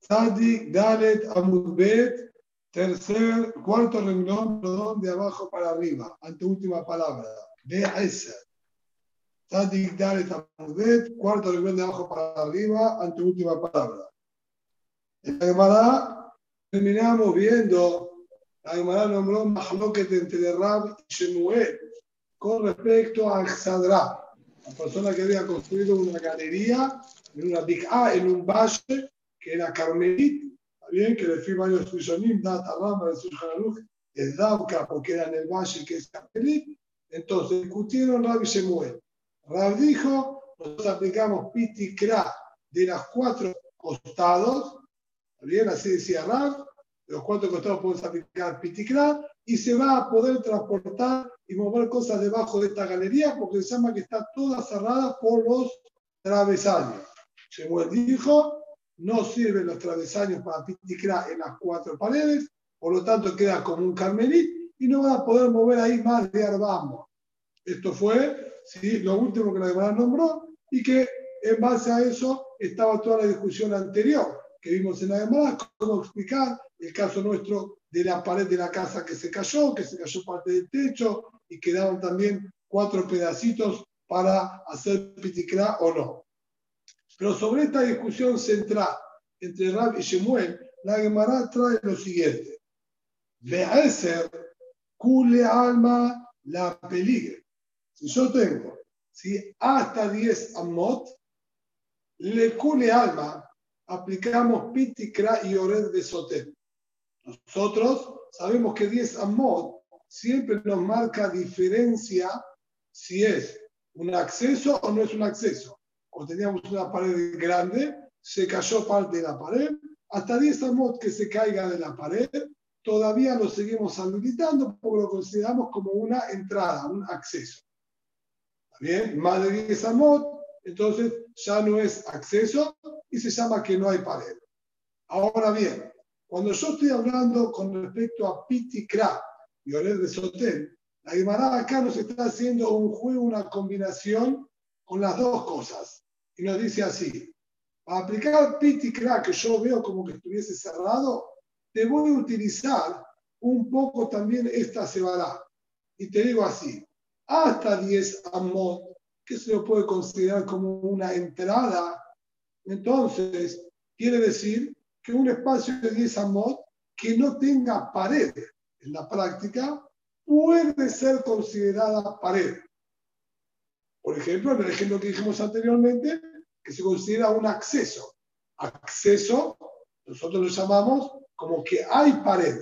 Tzadik Dalet Amudbet, tercer, cuarto renglón, perdón, de abajo para arriba, anteúltima palabra, de esa. Tzadik Dalet Amudbet, cuarto renglón de abajo para arriba, anteúltima palabra. En la Gemara terminamos viendo, la Gemara nombró Mahloket entre Rab y Shemuel con respecto a Xadra, la persona que había construido una galería en una bik'a, en un valle que era Carmelit, bien, que le fui varios Rishonim, Data Rama, es Dauka, porque era en el valle que es Carmelit. Entonces discutieron Rab y Shemuel. Rab dijo, nosotros aplicamos Pitikra de los cuatro costados, bien, así decía Rab, los cuatro costados podemos aplicar Pitikra y se va a poder transportar y mover cosas debajo de esta galería porque se llama que está toda cerrada por los travesaños. Shemuel dijo, no sirven los travesaños para piticra en las cuatro paredes, por lo tanto queda como un carmelit y no va a poder mover ahí más de arbamo. Esto fue ¿sí? lo último que la Gemara nombró y que en base a eso estaba toda la discusión anterior que vimos en la Gemara, cómo explicar el caso nuestro de la pared de la casa que se cayó, que se cayó parte del techo y quedaron también cuatro pedacitos para hacer piticra o no. Pero sobre esta discusión central entre Rab y Shemuel, la Gemara trae lo siguiente. Be'eser, cule alma la peligre. Si yo tengo si hasta 10 amot, le cule alma, aplicamos pitikra y ored de sotel. Nosotros sabemos que 10 amot siempre nos marca diferencia si es un acceso o no es un acceso o teníamos una pared grande, se cayó parte de la pared, hasta 10 amot que se caiga de la pared, todavía lo seguimos habilitando porque lo consideramos como una entrada, un acceso. ¿Está bien? Más de 10 amot, entonces ya no es acceso y se llama que no hay pared. Ahora bien, cuando yo estoy hablando con respecto a Pitikra y Ored de Sotel, la Guimara acá nos está haciendo un juego, una combinación con las dos cosas y nos dice así, para aplicar Pitikra que yo veo como que estuviese cerrado, te voy a utilizar un poco también esta cebada. Y te digo así, hasta 10 amot, que se lo puede considerar como una entrada, entonces quiere decir que un espacio de 10 amot que no tenga pared en la práctica puede ser considerada pared. Por ejemplo, en el ejemplo que dijimos anteriormente, que se considera un acceso. Acceso, nosotros lo llamamos como que hay pared,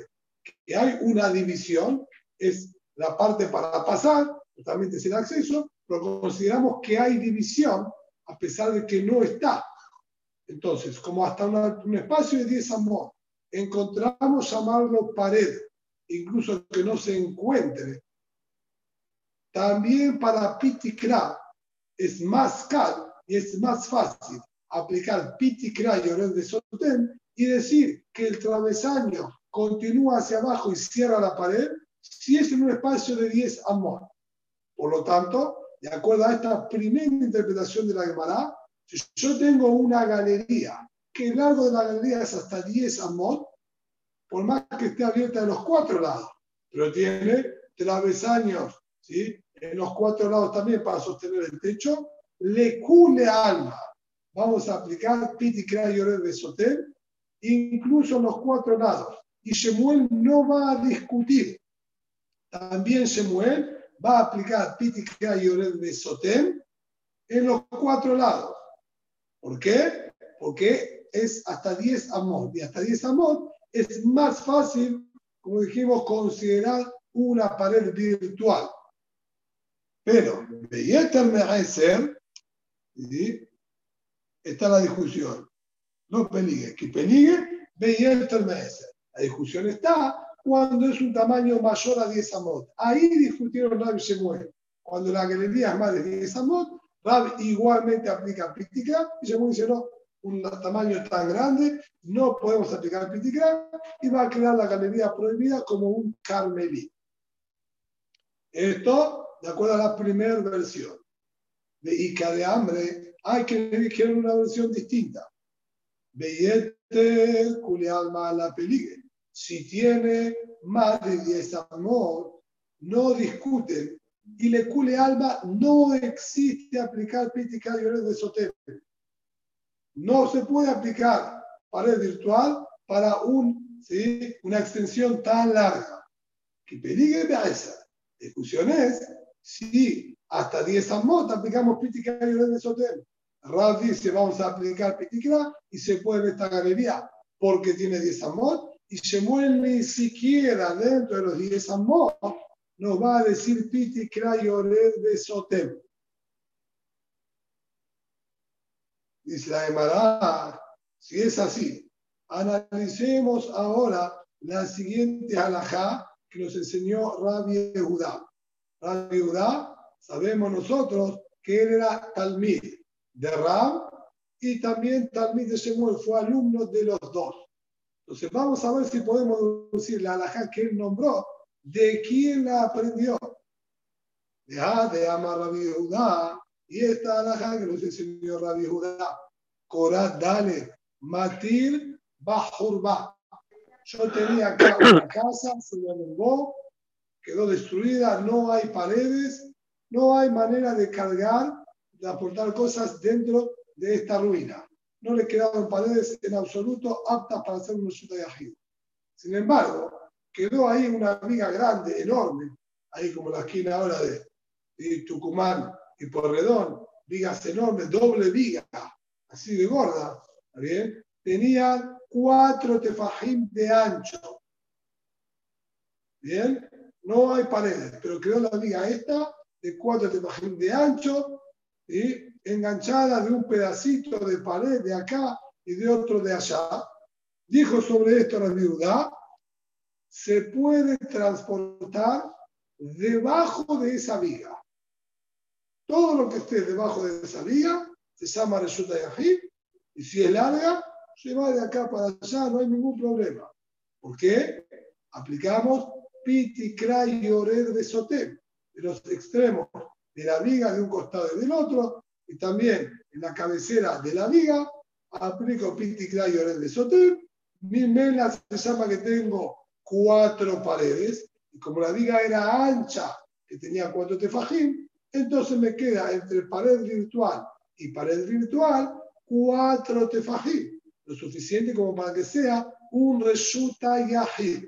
que hay una división, es la parte para pasar, totalmente es el acceso, pero consideramos que hay división a pesar de que no está. Entonces, como hasta un espacio de 10 amor, encontramos llamarlo pared, incluso que no se encuentre también para Pitikra es más caro y es más fácil aplicar Pitikra y de Soten y decir que el travesaño continúa hacia abajo y cierra la pared si es en un espacio de 10 amor. Por lo tanto, de acuerdo a esta primera interpretación de la Gemara, si yo tengo una galería que el largo de la galería es hasta 10 amor, por más que esté abierta de los cuatro lados, pero tiene travesaños ¿sí? en los cuatro lados también para sostener el techo, le cule alma. Vamos a aplicar Piti y de Sotel, incluso en los cuatro lados. Y Shemuel no va a discutir. También Shemuel va a aplicar Piti y de Sotel en los cuatro lados. ¿Por qué? Porque es hasta 10 amor. Y hasta 10 amor es más fácil, como dijimos, considerar una pared virtual. Pero, ser, ¿sí? está la discusión. No peligue, que peligue, ser. La discusión está cuando es un tamaño mayor a 10 amot. Ahí discutieron Rab y Shemuel. Cuando la galería es más de 10 amot, Rab igualmente aplica Pitikra y Shemuel dice no, un tamaño tan grande, no podemos aplicar Pitikra y va a crear la galería prohibida como un carmelí. Esto de acuerdo a la primera versión de Ica de hambre, hay que elegir una versión distinta. Beyete alma la peligue. Si tiene más de 10 amor, no discuten. Y le cule alma no existe aplicar pítica y de soter. No se puede aplicar pared virtual para un, ¿sí? una extensión tan larga. Que peligue de esa. Discusión es si hasta 10 amot aplicamos pítica y de soter. Rav dice vamos a aplicar pitikra y se puede esta galería porque tiene 10 amot y Shemuel ni siquiera dentro de los 10 amot nos va a decir pitikra y ored de sotem. Dice la Emara, si es así, analicemos ahora la siguiente alajá que nos enseñó Rabbi Judá. Rabbi Judá, sabemos nosotros que él era talmid de Ram y también Talmid de Shemuel fue alumno de los dos. Entonces vamos a ver si podemos decir la alhaja que él nombró, de quién la aprendió. De A, de Amar Rabbi Judá, y esta alhaja que nos enseñó Rabbi Judá. Korat Dale, Matir Bajurba. Yo tenía acá una casa, se me derrumbó, quedó destruida, no hay paredes, no hay manera de cargar de aportar cosas dentro de esta ruina. No le quedaron paredes en absoluto aptas para hacer un de Sin embargo, quedó ahí una viga grande, enorme, ahí como la esquina ahora de, Tucumán y Porredón, vigas enormes, doble viga, así de gorda, bien? Tenían cuatro tefajim de ancho. Bien, no hay paredes, pero quedó la viga esta de cuatro tefajim de ancho y enganchada de un pedacito de pared de acá y de otro de allá. Dijo sobre esto la viuda, se puede transportar debajo de esa viga. Todo lo que esté debajo de esa viga se llama resulta Yahid, y si es larga, se va de acá para allá, no hay ningún problema. ¿Por qué? Aplicamos piti, y ored de sotem, de los extremos de la viga de un costado y del otro, y también en la cabecera de la viga, aplico Pinti y de Soter. Mi mela se llama que tengo cuatro paredes, y como la viga era ancha, que tenía cuatro tefajim, entonces me queda entre pared virtual y pared virtual cuatro tefajim, lo suficiente como para que sea un reshuta yahid.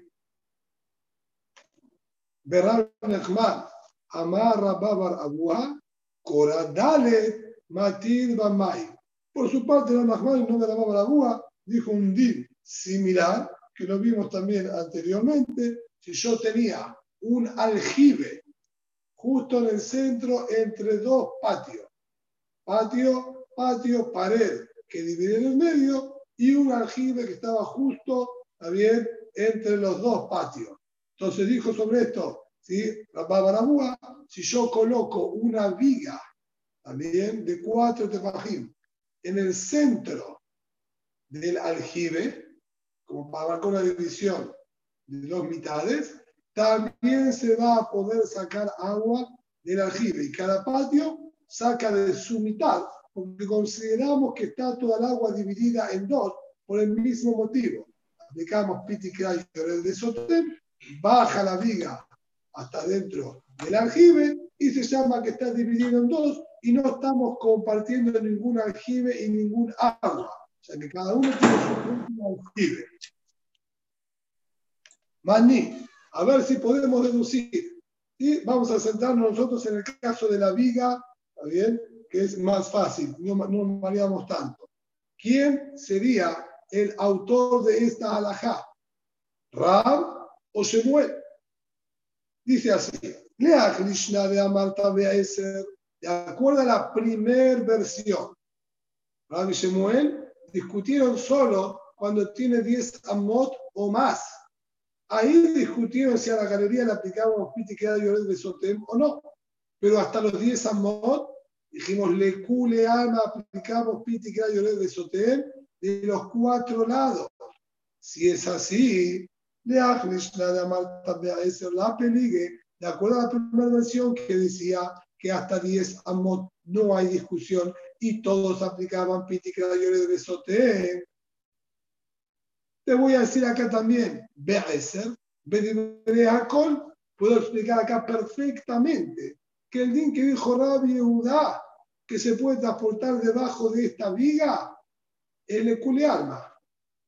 Berrab Nechman, Amar Rababar Abuha, Koradale Matir Bamay. Por su parte, la Mahmad no de la Abuha dijo un din similar, que lo vimos también anteriormente. Si yo tenía un aljibe justo en el centro entre dos patios, patio, patio, pared que divide en el medio y un aljibe que estaba justo, también, entre los dos patios. Entonces dijo sobre esto, ¿sí? si yo coloco una viga también de cuatro tefajim en el centro del aljibe, como para marcar una división de dos mitades, también se va a poder sacar agua del aljibe y cada patio saca de su mitad, porque consideramos que está toda el agua dividida en dos por el mismo motivo. Aplicamos piti de sotem, baja la viga hasta dentro del aljibe y se llama que está dividido en dos y no estamos compartiendo ningún aljibe y ningún agua. O sea que cada uno tiene su propio aljibe. Maní, a ver si podemos deducir. Y vamos a sentarnos nosotros en el caso de la viga, ¿está bien? Que es más fácil, no, no variamos tanto. ¿Quién sería el autor de esta alajá? ¿Rab o Shemuel? Dice así, Lea Krishna de Amarta Beaeser, de acuerdo a la primera versión. Rabbi Shemuel discutieron solo cuando tiene 10 amot o más. Ahí discutieron si a la galería le aplicábamos piti que de Sotem o no. Pero hasta los 10 amot, dijimos, le cule alma, aplicamos piti que de Sotem de los cuatro lados. Si es así, de la peligue, de acuerdo a la primera versión que decía que hasta 10 amot no hay discusión y todos aplicaban Piti de Besote, Te voy a decir acá también, Be'eser, Bedibreakol, puedo explicar acá perfectamente que el din que dijo Rabbi Yehuda, que se puede transportar debajo de esta viga, el alma.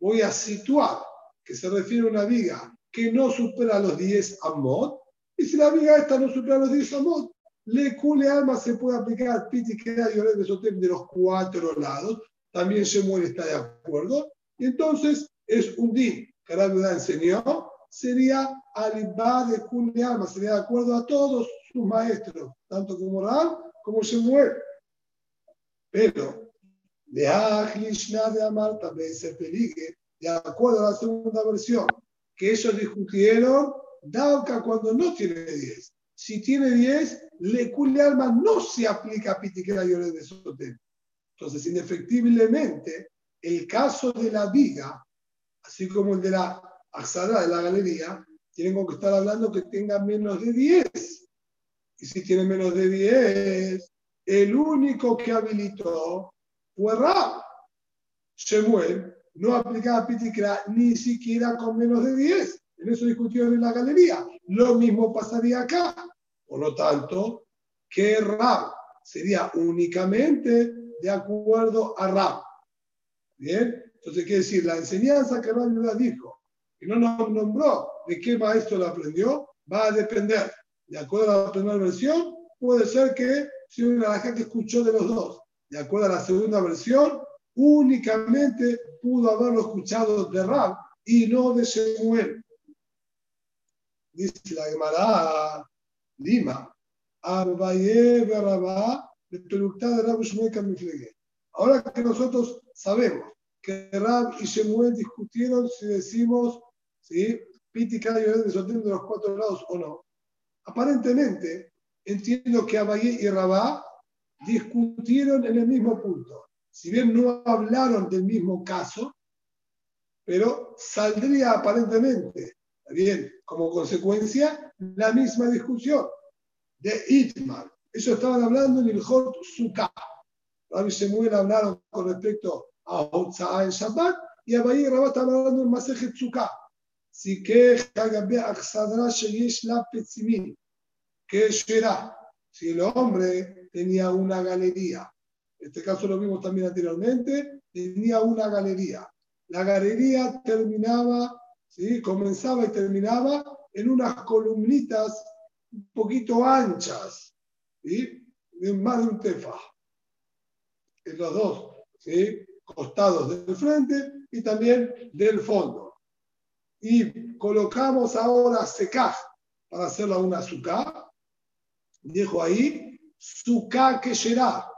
Voy a situar que se refiere a una viga que no supera los 10 amot, y si la viga esta no supera los 10 amot, le cule alma se puede aplicar piti que de los cuatro lados, también Shemuel está de acuerdo, y entonces es un din que la enseñó, sería alibá de cule alma, sería de acuerdo a todos sus maestros, tanto como Ram como Shemuel. Pero, de Ajlishna de Amarta, se Peligue, de acuerdo a la segunda versión, que ellos discutieron, Dauka cuando no tiene 10. Si tiene 10, le alma no se aplica a Pitiquera y de Sotel. Entonces, indefectiblemente, el caso de la viga, así como el de la axada de la galería, tienen que estar hablando que tenga menos de 10. Y si tiene menos de 10, el único que habilitó fue Rab. Shemuel no aplicaba Pitikra ni siquiera con menos de 10. En eso discutieron en la galería. Lo mismo pasaría acá. Por lo tanto, que Rab sería únicamente de acuerdo a Rab. Bien, entonces quiere decir, la enseñanza que Rab dijo y no nos nombró de qué maestro la aprendió, va a depender. De acuerdo a la primera versión, puede ser que si una gente escuchó de los dos. De acuerdo a la segunda versión, únicamente pudo haberlo escuchado de Rab y no de Shemuel. Dice la Gemara Lima, Arbaye Berabá, de de Ahora que nosotros sabemos que Rab y Shemuel discutieron si decimos, ¿sí? Pítica y de de los cuatro lados o no. Aparentemente, entiendo que Abayé y Rabá discutieron en el mismo punto si bien no hablaron del mismo caso, pero saldría aparentemente, bien, como consecuencia, la misma discusión de Itmar. Ellos estaban hablando en el Hot Sukkah. Rabbi Shemuel hablaron con respecto en Abayi y Rabá estaban hablando en Masejet Sukkah. Si que Hagabé Aksadra Sheyesh La Petzimin, que será si el hombre tenía una galería este caso lo vimos también anteriormente, tenía una galería. La galería terminaba, ¿sí? comenzaba y terminaba en unas columnitas un poquito anchas, ¿sí? de más de un tefa, en los dos ¿sí? Costados del frente y también del fondo. Y colocamos ahora secaj para hacerla una azúcar. Dejo ahí, suká que será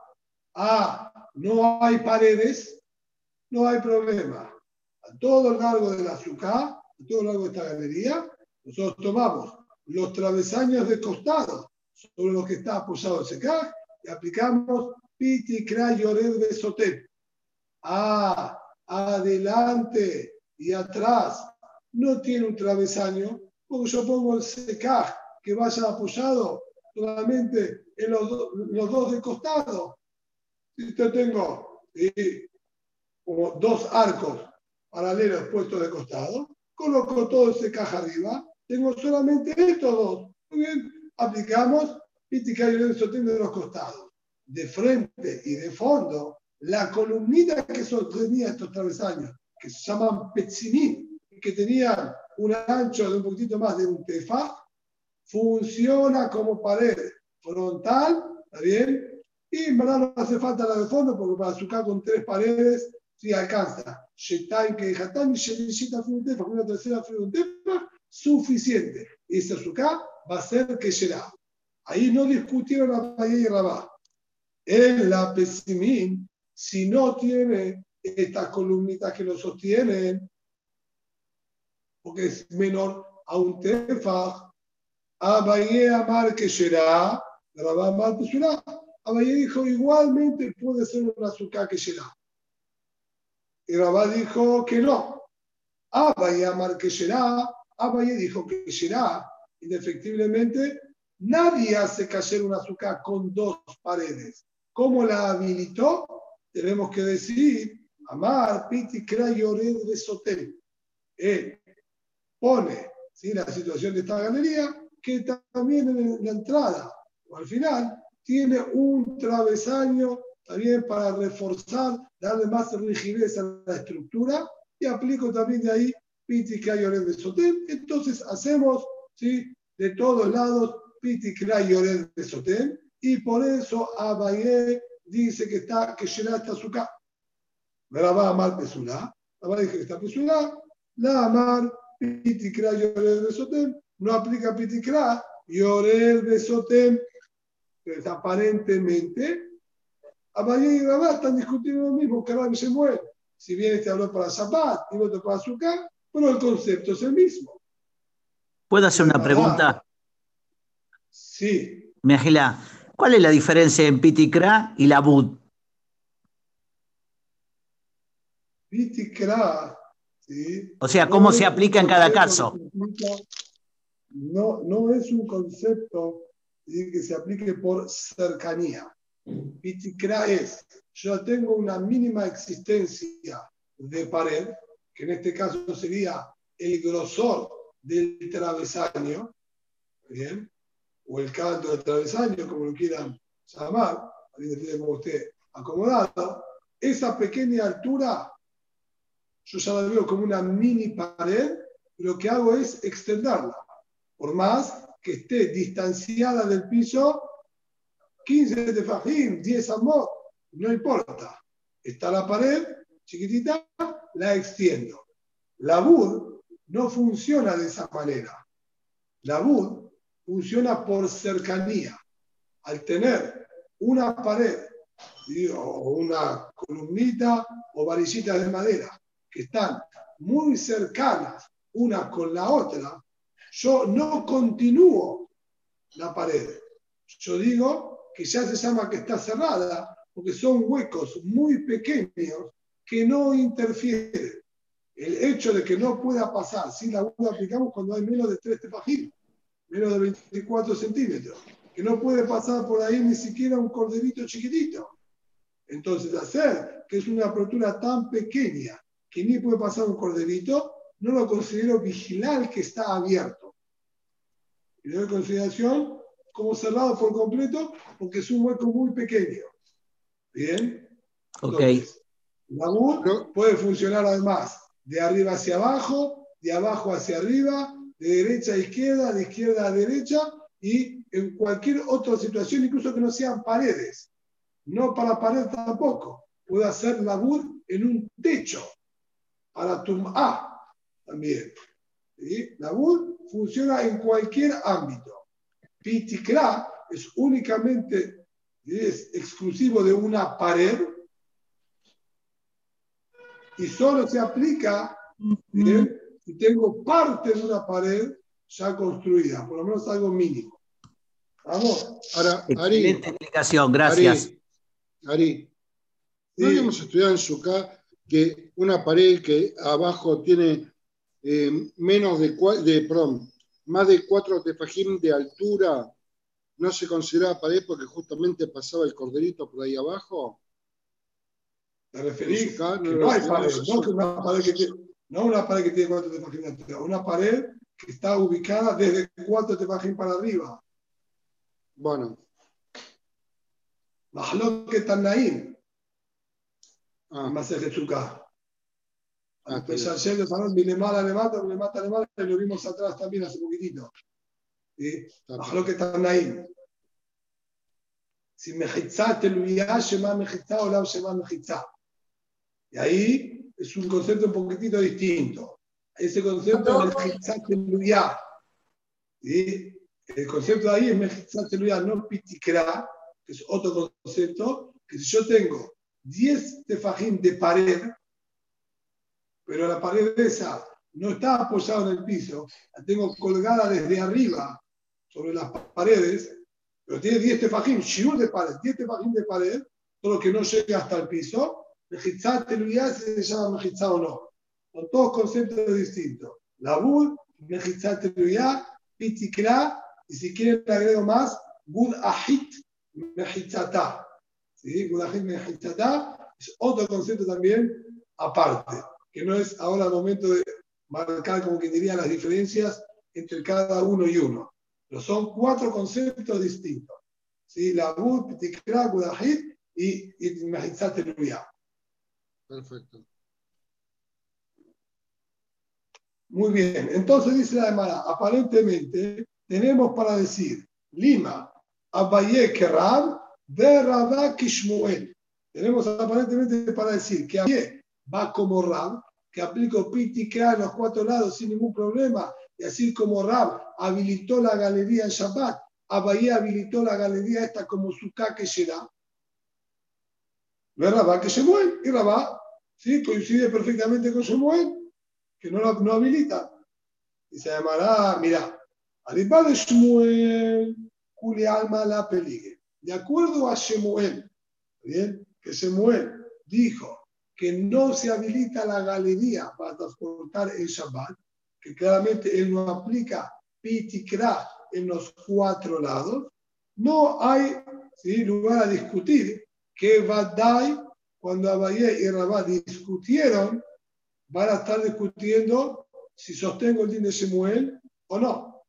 ah, no hay paredes, no hay problema. A todo lo largo de la azúcar, a todo lo largo de esta galería, nosotros tomamos los travesaños de costado sobre los que está apoyado el secar y aplicamos piti crayored de sotet. Ah, adelante y atrás no tiene un travesaño, porque yo pongo el secar que vaya apoyado solamente en los, dos de costado si yo tengo como dos arcos paralelos puestos de costado, coloco todo ese caja arriba, tengo solamente estos dos. Muy bien, aplicamos y de los costados. De frente y de fondo, la columnita que sostenía estos travesaños, que se llaman y que tenían un ancho de un poquitito más de un tefa, funciona como pared frontal, ¿está bien? Y en verdad no hace falta la de fondo porque para azúcar con tres paredes sí alcanza. Shetain que Hatán y Shelishita Frutefa, una tercera Frutefa, suficiente. Y ese azúcar va a ser que será. Ahí no discutieron a Payé y Rabá. En la pesimín, si no tiene estas columnitas que lo sostienen, porque es menor a un tefa, a Bahía Amar que será, Amar que será, Abayé dijo, igualmente puede ser un azúcar que será. Y Rabá dijo que no. Abayé amar que será. Abayé dijo que será. Indefectiblemente, nadie hace caer un azúcar con dos paredes. ¿Cómo la habilitó? Tenemos que decir, amar, piti, crayored de sotel. él pone ¿sí? la situación de esta galería, que también en la entrada o al final tiene un travesaño también para reforzar, darle más rigidez a la estructura y aplico también de ahí Pitikra y Ored de Sotem. Entonces hacemos ¿sí? de todos lados Pitikra y Ored de Sotem y por eso Abaye dice que está que Shela está azúcar. la va a amar Pesulá. La dice que está Pesulá. La amar Pitikra y Ored de Sotem. No aplica Pitikra y Ored de Sotem. Entonces aparentemente Abaye y Rabá están discutiendo lo mismo que Rabbi muere. Si bien este habló para Shabbat y otro para azúcar, pero el concepto es el mismo. ¿Puedo hacer una pregunta? Sí. Mejila, ¿cuál es la diferencia en Pitikra y la Bud? Pitikra, ¿sí? O sea, ¿cómo se aplica en cada caso? No, no es un concepto que se aplique por cercanía. Pitikra es, yo tengo una mínima existencia de pared, que en este caso sería el grosor del travesaño, ¿bien? O el canto del travesaño, como lo quieran llamar, depende como usted acomodado, esa pequeña altura, yo ya la veo como una mini pared, lo que hago es extenderla, por más que esté distanciada del piso 15 de fajín, 10 amot, no importa. Está la pared chiquitita, la extiendo. La bud no funciona de esa manera. La bud funciona por cercanía. Al tener una pared o una columnita o varillitas de madera que están muy cercanas una con la otra, yo no continúo la pared. Yo digo, que ya se llama que está cerrada, porque son huecos muy pequeños que no interfieren. El hecho de que no pueda pasar, si la U aplicamos cuando hay menos de 3 tefajim, menos de 24 centímetros, que no puede pasar por ahí ni siquiera un corderito chiquitito. Entonces, hacer que es una apertura tan pequeña que ni puede pasar un corderito, no lo considero vigilar que está abierto. Y doy consideración como cerrado por completo porque es un hueco muy pequeño. ¿Bien? Ok. la U puede funcionar además de arriba hacia abajo, de abajo hacia arriba, de derecha a izquierda, de izquierda a derecha y en cualquier otra situación, incluso que no sean paredes. No para pared tampoco. Puede hacer la U en un techo para tu A también. La U funciona en cualquier ámbito. Pitikra es únicamente, es exclusivo de una pared y solo se aplica si tengo parte de una pared ya construida, por lo menos algo mínimo. Vamos. Ahora, Excelente explicación, gracias. Ari, ¿no habíamos estudiado en Sukkah que una pared que abajo tiene eh, menos de, de perdón, más de cuatro tefajim de altura no se consideraba pared porque justamente pasaba el corderito por ahí abajo. ¿Te referís? No, no, hay pared, no, una pared que tiene, no una pared que tiene cuatro tefajim de altura, una pared que está ubicada desde cuatro tefajim para arriba. Bueno. que Tanaim. Ah. Más el Ah, Pesar de Farón, le mata, le mata, le mata, le mata, y lo vimos atrás también hace poquitito. Lo que están ahí. Si mejizá te luía, shema mejizá o la shema mejizá. Y ahí es un concepto un poquitito distinto. Ese concepto es luía. ¿Sí? El concepto de ahí es luía, no pitikra, que es otro concepto, que si yo tengo 10 tefajín de pared, pero la pared esa no está apoyada en el piso, la tengo colgada desde arriba sobre las paredes, pero tiene 10 tefajim, shiur de pared, 10 tefajim de pared, todo lo que no llega hasta el piso, mejitzá teluyá se llama mejitzá o no. Son todos conceptos distintos. La bud, mejitzá teluyá, pitikra, y si quieren le agrego más, bud ahit mejitzatá. ¿Sí? Bud ahit mejitzatá es otro concepto también aparte que no es ahora el momento de, marcar como que diría las diferencias entre cada uno y uno. Pero son cuatro conceptos distintos. ¿sí? La Bud, Tikra, Gudahit y, y Mahizat Perfecto. Muy bien, entonces dice la demanda, aparentemente tenemos para decir Lima, Abaye Kerab, de Rabá Kishmuel. Tenemos aparentemente para decir que Abaye va como Rab, que aplicó Pitikra en los cuatro lados sin ningún problema, y así como Rab habilitó la galería en Shabbat, Abaye habilitó la galería esta como Sukkah que será. Ve Rabá que Shemuel, y Rabá, sí, coincide perfectamente con Shemuel que no, no habilita. Y se llamará, mira, Arriba de Shmuel, Juli Alma la peligue. De acuerdo a Shemuel, ¿bien? que Shemuel dijo que no se habilita la galería para transportar el Shabbat, que claramente él no aplica pitikra en los cuatro lados, no hay lugar a discutir que Vadai, cuando Abaye y Rabá discutieron, van a estar discutiendo si sostengo el din de Shemuel o no.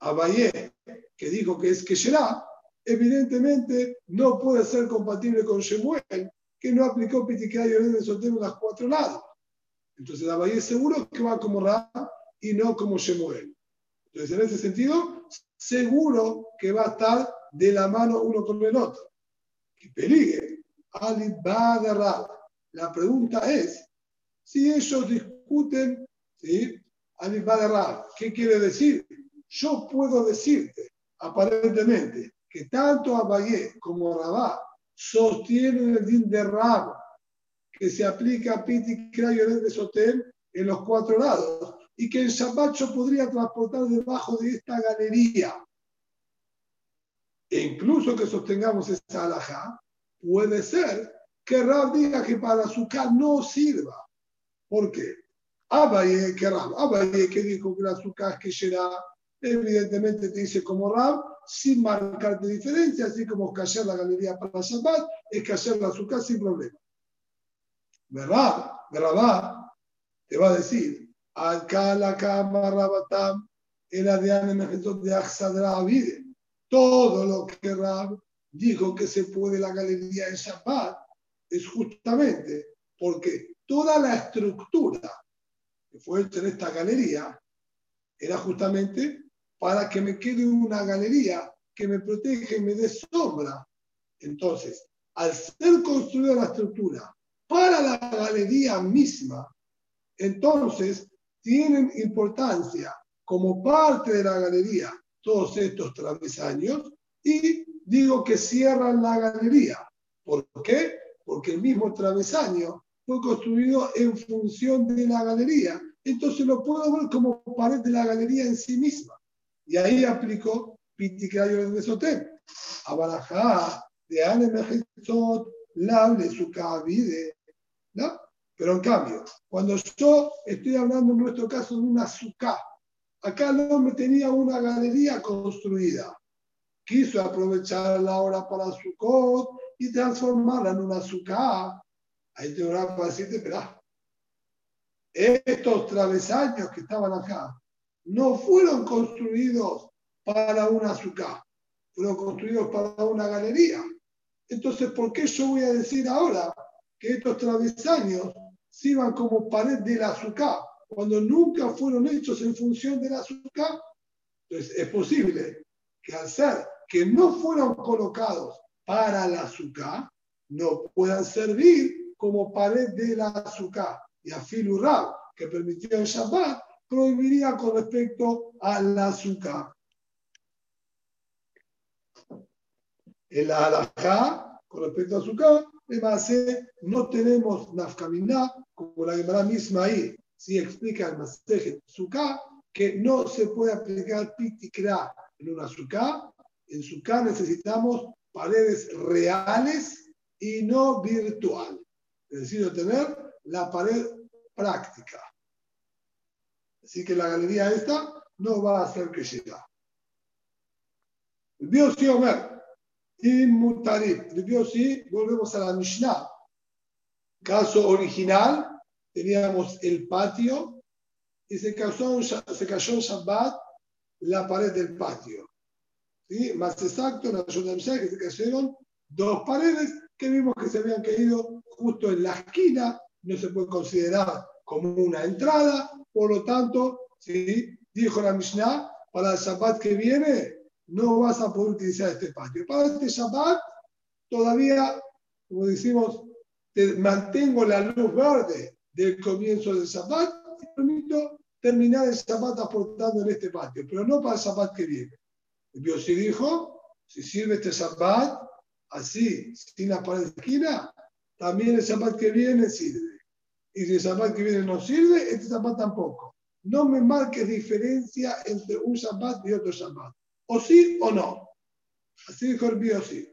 Abayé, que dijo que es que será, evidentemente no puede ser compatible con Shemuel, que no aplicó Pitikay y de sostengo en los cuatro lados. Entonces Abayé seguro que va como Ra y no como Shemuel. Entonces, en ese sentido, seguro que va a estar de la mano uno con el otro. Que peligue. Ali va de Ra. La pregunta es, si ellos discuten, ¿sí? ¿qué quiere decir? Yo puedo decirte, aparentemente, que tanto Abayé como Rabá sostienen el din de Rab, que se aplica a Piti Krayonet de Sotel en los cuatro lados, y que en Shabbat yo podría transportar debajo de esta galería. E incluso que sostengamos esa alhaja, puede ser que Rab diga que para su no sirva. ¿Por qué? Abaye, que Rab, Abaye que dijo que la azúcar que será, evidentemente te dice como Rab, sin marcarte diferencia, así como callar la galería para Shabbat, es callar la azúcar sin problema. ¿Verdad? ¿Verdad? Te va a decir, acá la cama Rabatam, era de de Axadra Avide. Todo lo que Rab dijo que se puede la galería en Shabbat es justamente porque toda la estructura que fue hecha en esta galería era justamente para que me quede una galería que me proteja y me dé sombra. Entonces, al ser construida la estructura para la galería misma, entonces tienen importancia como parte de la galería todos estos travesaños y digo que cierran la galería. ¿Por qué? Porque el mismo travesaño fue construido en función de la galería. Entonces lo puedo ver como pared de la galería en sí misma. Y ahí aplicó Piticayo de Soté. Abarajá, de Ane Mejizot, Lable, ¿No? Pero en cambio, cuando yo estoy hablando en nuestro caso de una azúcar, acá no me tenía una galería construida. Quiso aprovechar la hora para su y transformarla en una azúcar Ahí te para decirte, espera, estos travesaños que estaban acá no fueron construidos para un azúcar, fueron construidos para una galería. Entonces, ¿por qué yo voy a decir ahora que estos travesaños sirvan como pared del azúcar cuando nunca fueron hechos en función del azúcar? Entonces, es posible que al ser que no fueron colocados para el azúcar, no puedan servir como pared del azúcar. Y a Filurab, que permitió el Shabbat, prohibiría con respecto al azúcar. El alajá, con respecto al azúcar, base no tenemos nafkamina, como la Gemara misma ahí, si explica el Masejet azúcar, que no se puede aplicar pitikra en un azúcar. En azúcar necesitamos paredes reales y no virtuales decido tener la pared práctica. Así que la galería esta no va a ser que llega. El Biosi Omer, inmutarib. El Biosi, volvemos a la Mishnah. Caso original, teníamos el patio y se cayó, se cayó en Shabbat la pared del patio. ¿Sí? Más exacto, en la que se cayeron dos paredes que vimos que se habían caído justo en la esquina, no se puede considerar como una entrada, por lo tanto, ¿sí? dijo la Mishnah, para el Shabbat que viene no vas a poder utilizar este patio. Para este Shabbat todavía, como decimos, mantengo la luz verde del comienzo del Shabbat y permito terminar el Shabbat aportando en este patio, pero no para el Shabbat que viene. El si dijo, si sirve este Shabbat así, sin la pared de esquina, también el Shabbat que viene sirve. Y si el Shabbat que viene no sirve, este Shabbat tampoco. No me marques diferencia entre un Shabbat y otro Shabbat. O sí o no. Así dijo el Biosí.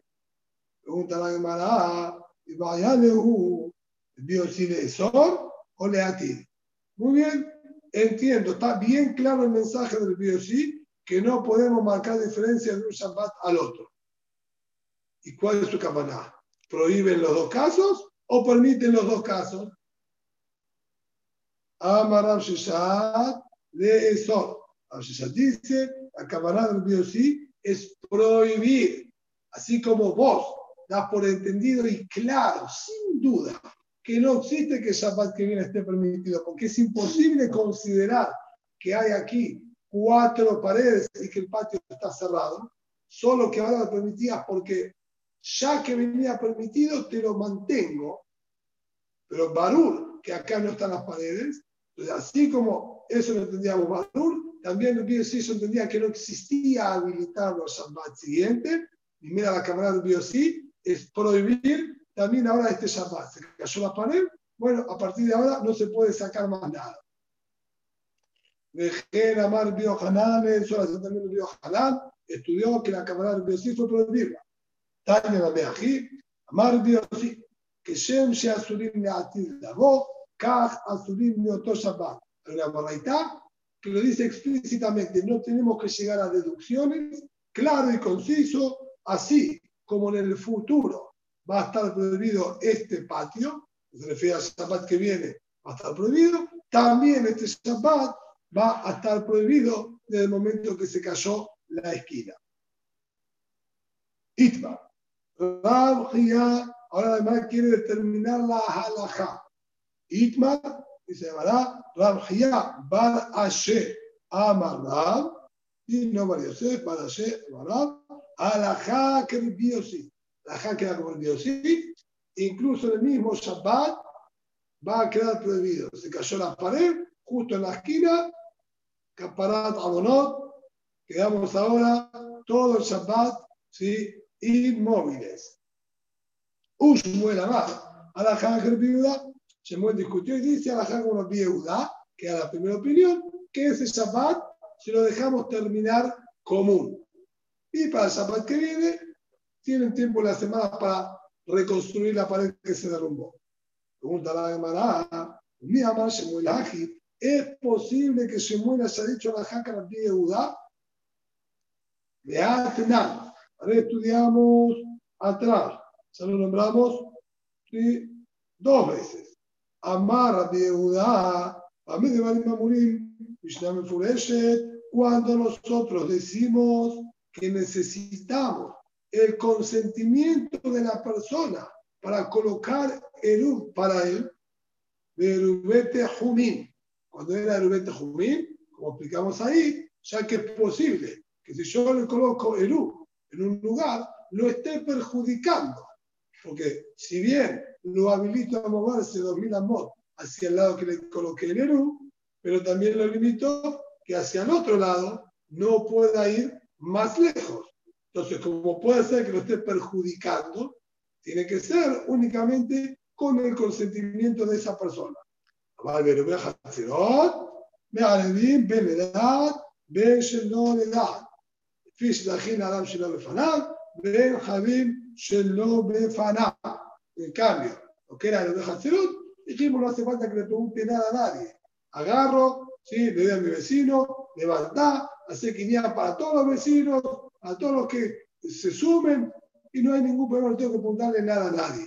Pregunta la Gemara, ¿y vaya de ¿El Biosí de Sor o Leatir? Muy bien, entiendo, está bien claro el mensaje del Biosí que no podemos marcar diferencia de un Shabbat al otro. ¿Y cuál es su cabana? ¿Prohíben los dos casos o permiten los dos casos? Amaram Sheshat de Esor. dice, la cabana del Biosí es prohibir, así como vos das por entendido y claro, sin duda, que no existe que Shabbat que viene esté permitido, porque es imposible considerar que hay aquí cuatro paredes y que el patio está cerrado, solo que ahora lo permitías porque ya que venía permitido te lo mantengo, pero Barur, que acá no están las paredes, así como eso lo entendíamos Barur, también el entendía que no existía habilitarlo Shabbat siguiente, y mira la cámara del Biosí, es prohibir también ahora este Shabbat. Se cayó la pared, bueno, a partir de ahora no se puede sacar más nada. Dejé Amar Biohanan, eso también Biohanan, estudió que la cámara del Biosí fue prohibida. Tanya la Meají, Amar Biosí, que Shem se asurim leatir davo, Kaj asurim leoto Shabbat. Una baraita que lo dice explícitamente, no tenemos que llegar a deducciones, claro y conciso, así como en el futuro va a estar prohibido este patio, se refiere al Shabbat que viene, va a estar prohibido, también este Shabbat va a estar prohibido desde el momento que se cayó la esquina. Itma. ahora además quiere determinar la halajá. Itma, y se llamará Rabjia Bar Ashe Amar y no Bar Yosef, Bar Ashe Amar Alajá que Biosi. Alajá queda como el Biosi. Incluso en el mismo Shabbat va a quedar prohibido. Se cayó la pared, justo en la esquina, Caparat Abonot. Quedamos ahora todo el Shabbat ¿sí? inmóviles. Ushmuel Amar. Alajá viuda. Shemuel discutió y dice Alajá como viuda, que era la primera opinión, que ese Shabbat si lo dejamos terminar común. Y para el Shabbat que viene, tienen tiempo la semana para reconstruir la pared que se derrumbó. Pregunta la Gemara, mi amar Shemuel ¿es posible que Shemuel haya dicho la jaca de Judá? Vean, ahora estudiamos atrás, se lo nombramos ¿sí? dos veces. Amar a Judá, a mí de Barim Amurim, Mishnah cuando nosotros decimos que necesitamos el consentimiento de la persona para colocar el para él, de Erubete Jumín. Cuando era Erubete Jumín, como explicamos ahí, ya que es posible que si yo le coloco Eru en un lugar, lo esté perjudicando. Porque si bien lo habilito a moverse 2000 amot hacia el lado que le coloqué el Eru, pero también lo limito que hacia el otro lado no pueda ir más lejos. Entonces, como puede ser que lo esté perjudicando, tiene que ser únicamente con el consentimiento de esa persona. En cambio, lo que era dijimos no hace falta que le pregunte nada a nadie. Agarro, le a mi vecino, hace quiniela para todos los vecinos, a todos los que se sumen, y no hay ningún problema, que nada a nadie.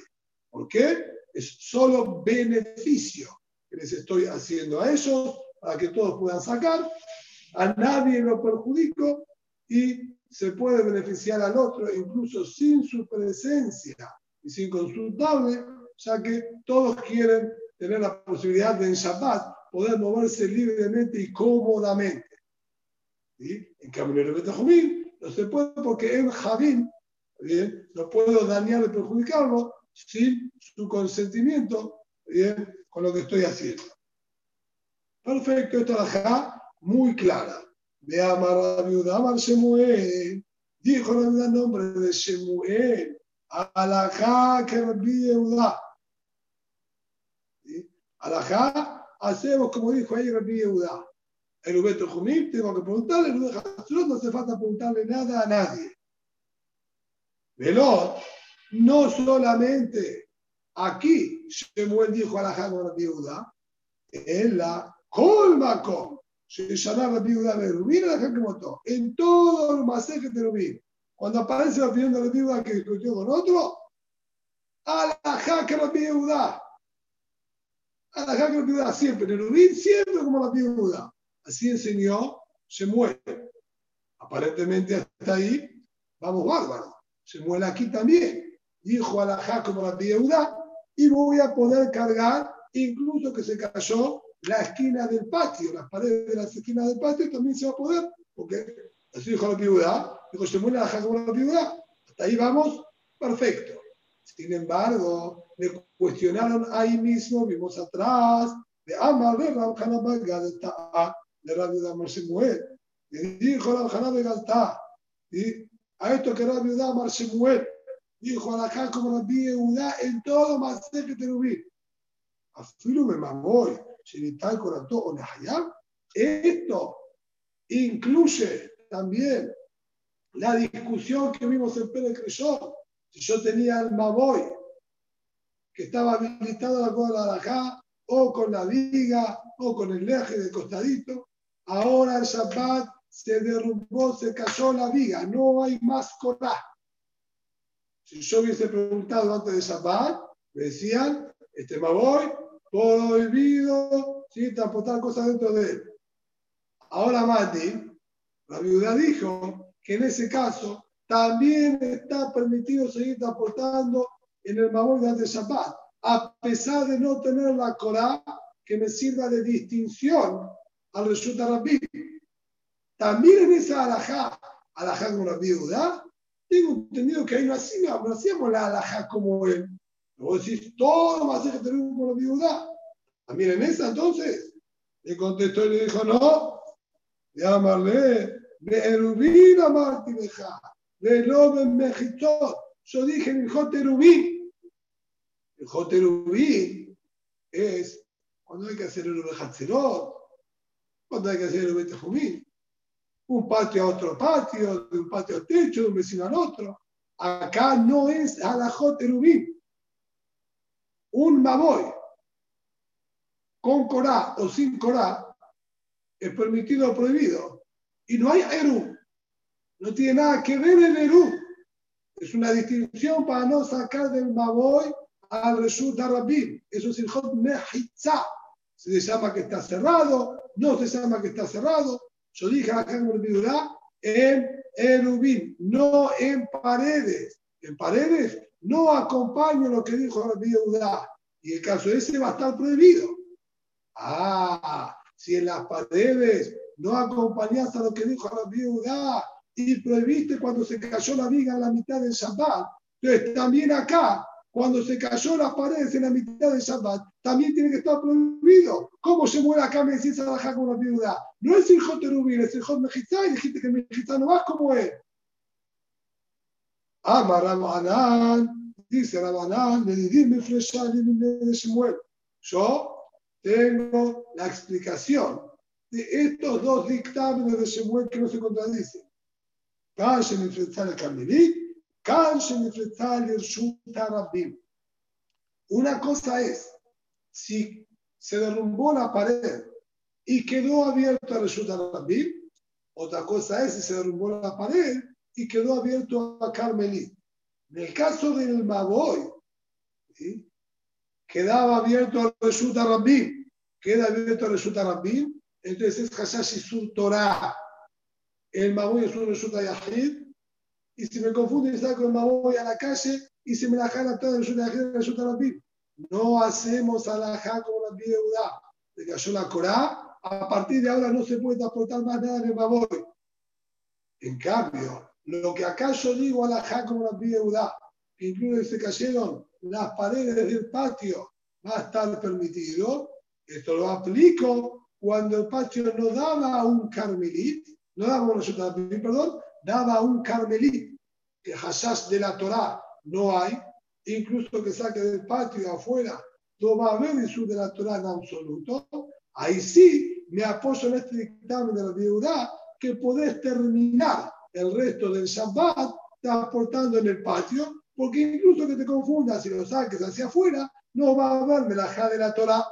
¿Por qué? Es solo beneficio que les estoy haciendo a ellos para que todos puedan sacar, a nadie lo perjudico y se puede beneficiar al otro incluso sin su presencia y sin consultarle, ya que todos quieren tener la posibilidad de en Shabbat poder moverse libremente y cómodamente. En cambio, en el no se puede porque en Javín ¿bien? no puedo dañar y perjudicarlo sin su consentimiento ¿bien? Con lo que estoy haciendo. Perfecto, esta es la muy clara. De Amar viuda, Amar Shemuel. Dijo la viuda nombre de Shemuel. Alajá que Rabbi Yehuda. Alajá, hacemos como dijo ahí Rabbi Yehuda. El Ubeto Jumim, tengo que preguntarle, el no hace falta preguntarle nada a nadie. Velot, no solamente aquí Shemuel dijo Alajá con Rabbi Yehuda, en la Colmacom, se llama Rabbi Yehuda Berubín, Alajá que votó, en todo el masaje de Rubín. Cuando aparece la opinión de la viuda que discutió con otro, a la la viuda. A la la viuda siempre. En siempre como la viuda. Así enseñó se muere. Aparentemente hasta ahí vamos bárbaro. Se muere aquí también. Dijo a la como la viuda y voy a poder cargar incluso que se cayó la esquina del patio, las paredes de las esquinas del patio también se va a poder, porque así dijo la viuda, Dijo, se muere la la viuda. Hasta ahí vamos, perfecto. Sin embargo, le cuestionaron ahí mismo, vimos atrás, de Amar de Rabjana Galta, de la viuda Marsemuel. Le dijo Rabjana de Galta, y a esto que la viuda Marsemuel, dijo a la acá como la viuda en todo más que te vi. Afilo me mamoy, Shinital Corato o Nahayam. Esto incluye también la discusión que vimos en Pérez Creyó, si yo tenía el Maboy, que estaba habilitado con la Alajá, o con la viga, o con el eje de costadito, ahora el Shabbat se derrumbó, se cayó la viga, no hay más corá. Si yo hubiese preguntado antes de Shabbat, me decían, este Maboy, prohibido, ¿sí? transportar cosas dentro de él. Ahora Mati, la viuda dijo, que en ese caso también está permitido seguir transportando en el Mamón de Shabbat, a pesar de no tener la Corá que me sirva de distinción al Reshut Rabbi. También en esa alajá, alajá con la viuda, tengo entendido que ahí no hacíamos, no hacíamos la alajá como él. Vos decís, todo ser que tenemos con la viuda. También en esa entonces, le contestó y le dijo, no, llámale Be'erubín amarti leja, en mejitot. Yo dije el joterubín. El joterubín es cuando hay que hacer el hatzerot, cuando hay que hacer el betejumín. Un patio a otro patio, de un patio a techo, de un vecino al otro. Acá no es a la joterubín. Un maboy con corá o sin corá es permitido o prohibido y no hay Eru. No tiene nada que ver el Eru. Es una distinción para no sacar del Maboy al Reshut Arabim. Eso es el Hot Mehitza. Se llama que está cerrado, no se llama que está cerrado. Yo dije acá Vidurá, en Erubim, no en paredes. En paredes no acompaño lo que dijo Rabbi Yehuda. Y el caso ese va a estar prohibido. Ah, si en las paredes no acompañaste a lo que dijo la viuda y prohibiste cuando se cayó la viga en la mitad del Shabbat. Entonces, también acá, cuando se cayó las paredes en la mitad del Shabbat, también tiene que estar prohibido. ¿Cómo se muere acá me decís a con la viuda? No es el Joterubín, es el Jot Mejizá, y dijiste que Mejizá no vas como es. Ama Rabanán, dice Rabanán, le dime de Shemuel. Yo tengo la explicación de estos dos dictámenes de Shemuel que no se contradicen. Una cosa es, si se derrumbó la pared y quedó abierto a Reshut Rabim, otra cosa es si se derrumbó la pared y quedó abierto a Carmelí. En el caso del Maboy, quedaba abierto a Reshut Rabim, queda abierto a Reshut Rabim, entonces es Hashash Isur Torah. El Maboy es un Resulta Yahid. Y si me confundo y saco el Maboy a la calle y se me la jala todo el Resulta Yahid, Resulta Rabbi. No hacemos alajá como la Udá. Le cayó la Corá. A partir de ahora no se puede transportar más nada en el Maboy. En cambio, lo que acá yo digo alajá como la Udá, que incluye se cayeron las paredes del patio, va a estar permitido. Esto lo aplico cuando el patio no daba un carmelit, no daba un perdón, daba un carmelit, que hashash de la Torah no hay, incluso que saque del patio afuera, no va a haber Jesús de la Torah en absoluto. Ahí sí me apoyo en este dictamen de la viuda que podés terminar el resto del Shabbat transportando en el patio, porque incluso que te confundas y lo saques hacia afuera, no va a haber melajá de la Torah.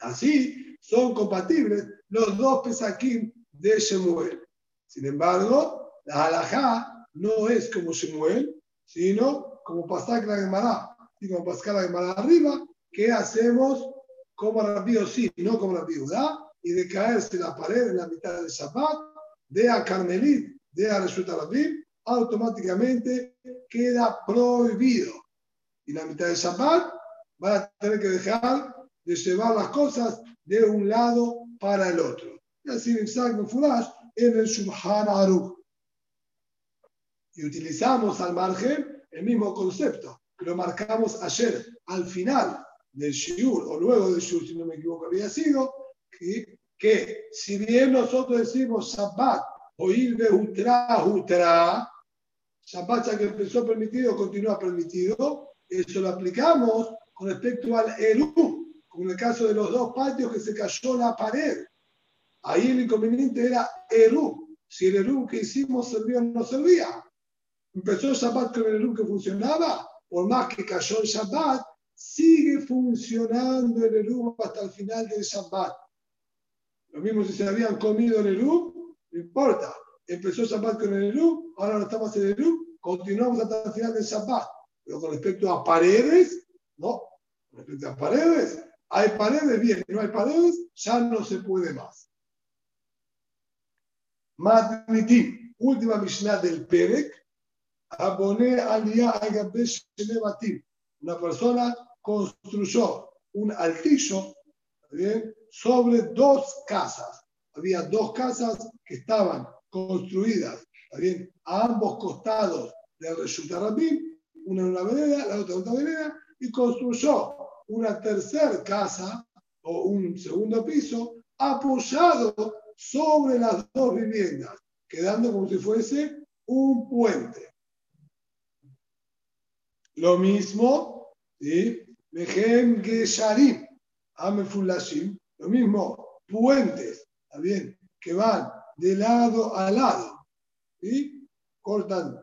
Así, son compatibles los dos pesaquín de Shemuel. Sin embargo, la halajá no es como Shemuel, sino como pasar la Gemara, y como pasar la Gemara arriba, que hacemos como Rabbi sí, no como Rabbi Udá, y de caerse la pared en la mitad del Shabbat, de a Carmelit, de a Resulta Rabbi, automáticamente queda prohibido. Y la mitad del Shabbat van a tener que dejar de llevar las cosas de un lado para el otro. Y así en Furash en el Shulchan Aruch. Y utilizamos al margen el mismo concepto, que lo marcamos ayer al final del Shiur, o luego del Shiur, si no me equivoco, había sido, que, que si bien nosotros decimos Shabbat o Ilbe Utra Utra, Shabbat ya que empezó permitido, continúa permitido, eso lo aplicamos con respecto al Eru, como en el caso de los dos patios que se cayó la pared. Ahí el inconveniente era Eru. Si el Eru que hicimos servía o no servía. Empezó el Shabbat con el que funcionaba, por más que cayó el Shabbat, sigue funcionando el Eru hasta el final del Shabbat. Lo mismo si se habían comido el Eru, no importa. Empezó el Shabbat con el Eru, ahora no estamos en el Eru, continuamos hasta el final del Shabbat. Pero con respecto a paredes, no. Con respecto a paredes, hay paredes, bien, no hay paredes, ya no se puede más. Matnitim, última Mishnah del Perek, Aboné Aliyah Agabesh Una persona construyó un altillo sobre dos casas. Había dos casas que estaban construidas ¿bien? a ambos costados del Reshut una en una vereda, la otra en otra vereda, y construyó una tercera casa o un segundo piso apoyado sobre las dos viviendas, quedando como si fuese un puente. Lo mismo, ¿sí? Gesharim, lo mismo, puentes, bien? Que van de lado a lado, ¿sí? Cortan,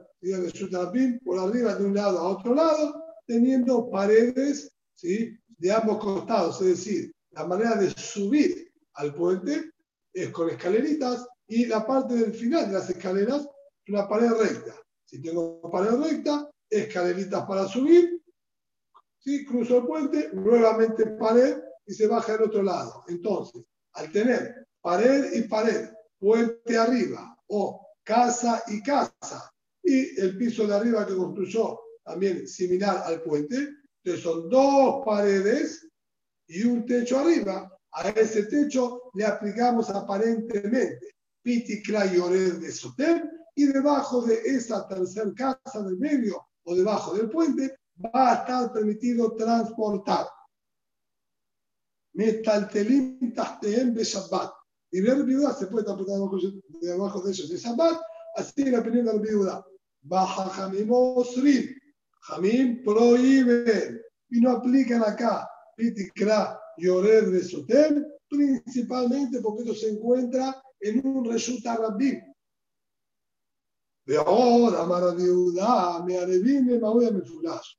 por arriba de un lado a otro lado, teniendo paredes ¿sí? de ambos costados, es decir, la manera de subir al puente es con escaleritas y la parte del final de las escaleras es una pared recta. Si tengo pared recta, escaleritas para subir, ¿sí? cruzo el puente, nuevamente pared y se baja al otro lado. Entonces, al tener pared y pared, puente arriba o casa y casa, y el piso de arriba que construyó también similar al puente, entonces son dos paredes y un techo arriba. A ese techo le aplicamos aparentemente Piti Ored de Soter y debajo de esa tercera casa del medio o debajo del puente va a estar permitido transportar. Metaltelim Tahteem de Shabbat. Y ver viuda se puede transportar debajo de ellos de Shabbat, así la opinión de la viuda. Baja Jamimosrim Jamín prohíben y no aplican acá Pitikra y Ored de Sotel, principalmente porque esto se encuentra en un resulta rabí. De ahora, Maraviudá, me arevine, me voy a me fulash.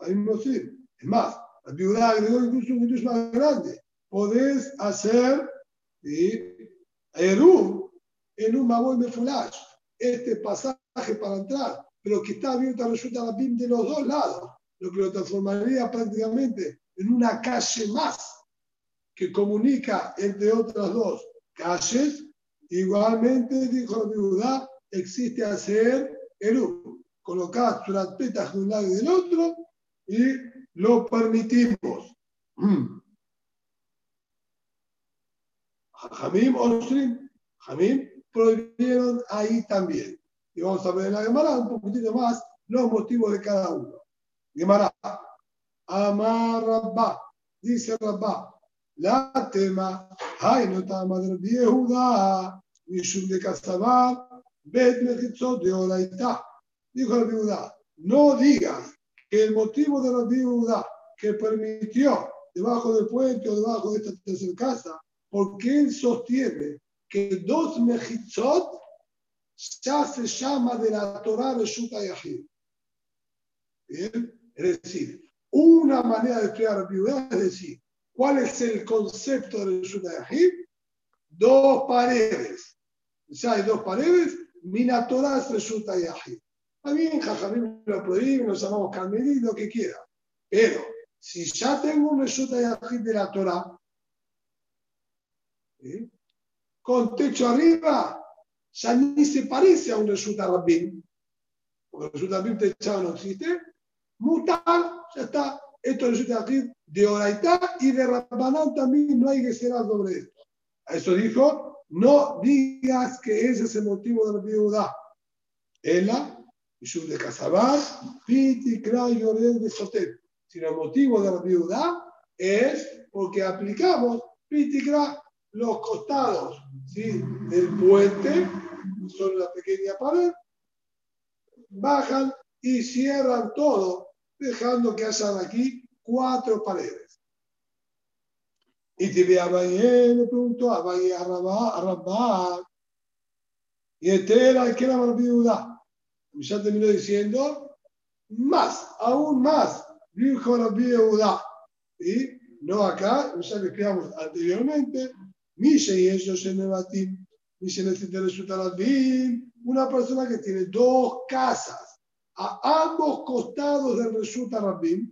Ahí no sé. Es más, la viuda agregó incluso un incluso más grande. Podés hacer Eru en un Maboy Mefulash. Este pasaje para entrar pero que está abierta resulta la BIM de los dos lados, lo que lo transformaría prácticamente en una calle más. que comunica entre otras dos calles, igualmente, dijo la Judá, existe hacer el colocar Surat Petah de un lado y del otro y lo permitimos. Jamim Osrim, Jamim prohibieron ahí también. Y vamos a ver en la Gemara un poquitito más los motivos de cada uno. Gemara, Amar Rabba, dice Rabba, la tema, hay no tama de Yehuda, Mishum de Casabar, Dijo la viuda, no digas que el motivo de la viuda que permitió debajo del puente o debajo de esta tercera casa, porque él sostiene que dos mejitzot ya se llama de la Torah de Yahid. ¿Bien? Es decir, una manera de estudiar viuda es decir, ¿cuál es el concepto de Yahid? Dos paredes. Ya hay dos paredes, Mina Torah es Reshut Yahid. También Jajamim lo prohíben, nos llamamos Carmelí, lo que quiera. Pero si ya tengo un Yahid de la Torah, con techo arriba, ya ni se parece a un resulta Rabbin, porque resulta Rabbin techado no existe, mutar, ya está. Esto resulta aquí de Oraitá y de Rabbanán también no hay que ser sobre esto. A eso dijo, no digas que ese es el motivo de la viuda. Ela, Yishub de Casabar, Piti, Yorel de Sotet. Si el motivo de la viuda es porque aplicamos Piti, Kra, los costados ¿sí? del puente, son la pequeña pared, bajan y cierran todo, dejando que hayan aquí cuatro paredes. Y te a Bahía, le preguntó a Bahía a Rabá, y este era que era. Y ya terminó diciendo, más, aún más, dijo la viuda. Y no acá, ya le explicamos anteriormente, Misha y ellos en Nebatim, Misha en una persona que tiene dos casas a ambos costados del Resulta Rabim,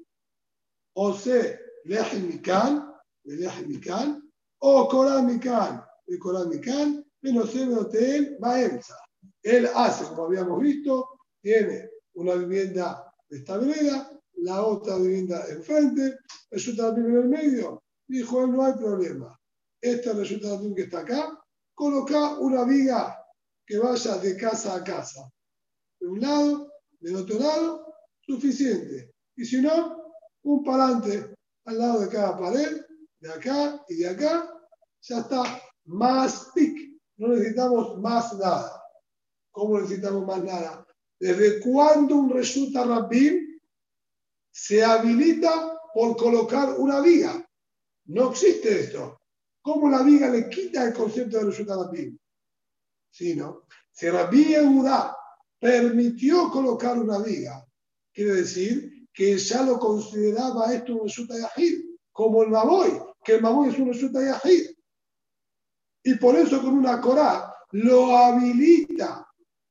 o sea, Lejimikan, Lejimikan, o Koramikan, el Koramikan, menos el hotel Baenza. Él hace, como habíamos visto, tiene una vivienda de esta vereda, la otra vivienda enfrente, resulta Rabim en el medio. Dijo él, no hay problema este resultado que está acá, coloca una viga que vaya de casa a casa. De un lado, del otro lado, suficiente. Y si no, un parante al lado de cada pared, de acá y de acá, ya está más pic. No necesitamos más nada. ¿Cómo necesitamos más nada? ¿Desde cuándo un resulta rabín se habilita por colocar una viga? No existe esto. ¿Cómo la viga le quita el concepto de Reshut Rabim? Sí, ¿no? Si Rabbi Yehuda permitió colocar una viga, quiere decir que ya lo consideraba esto un Reshut Yahid, como el Maboy, que el Maboy es un Reshut Yahid. Y por eso con una Corá lo habilita,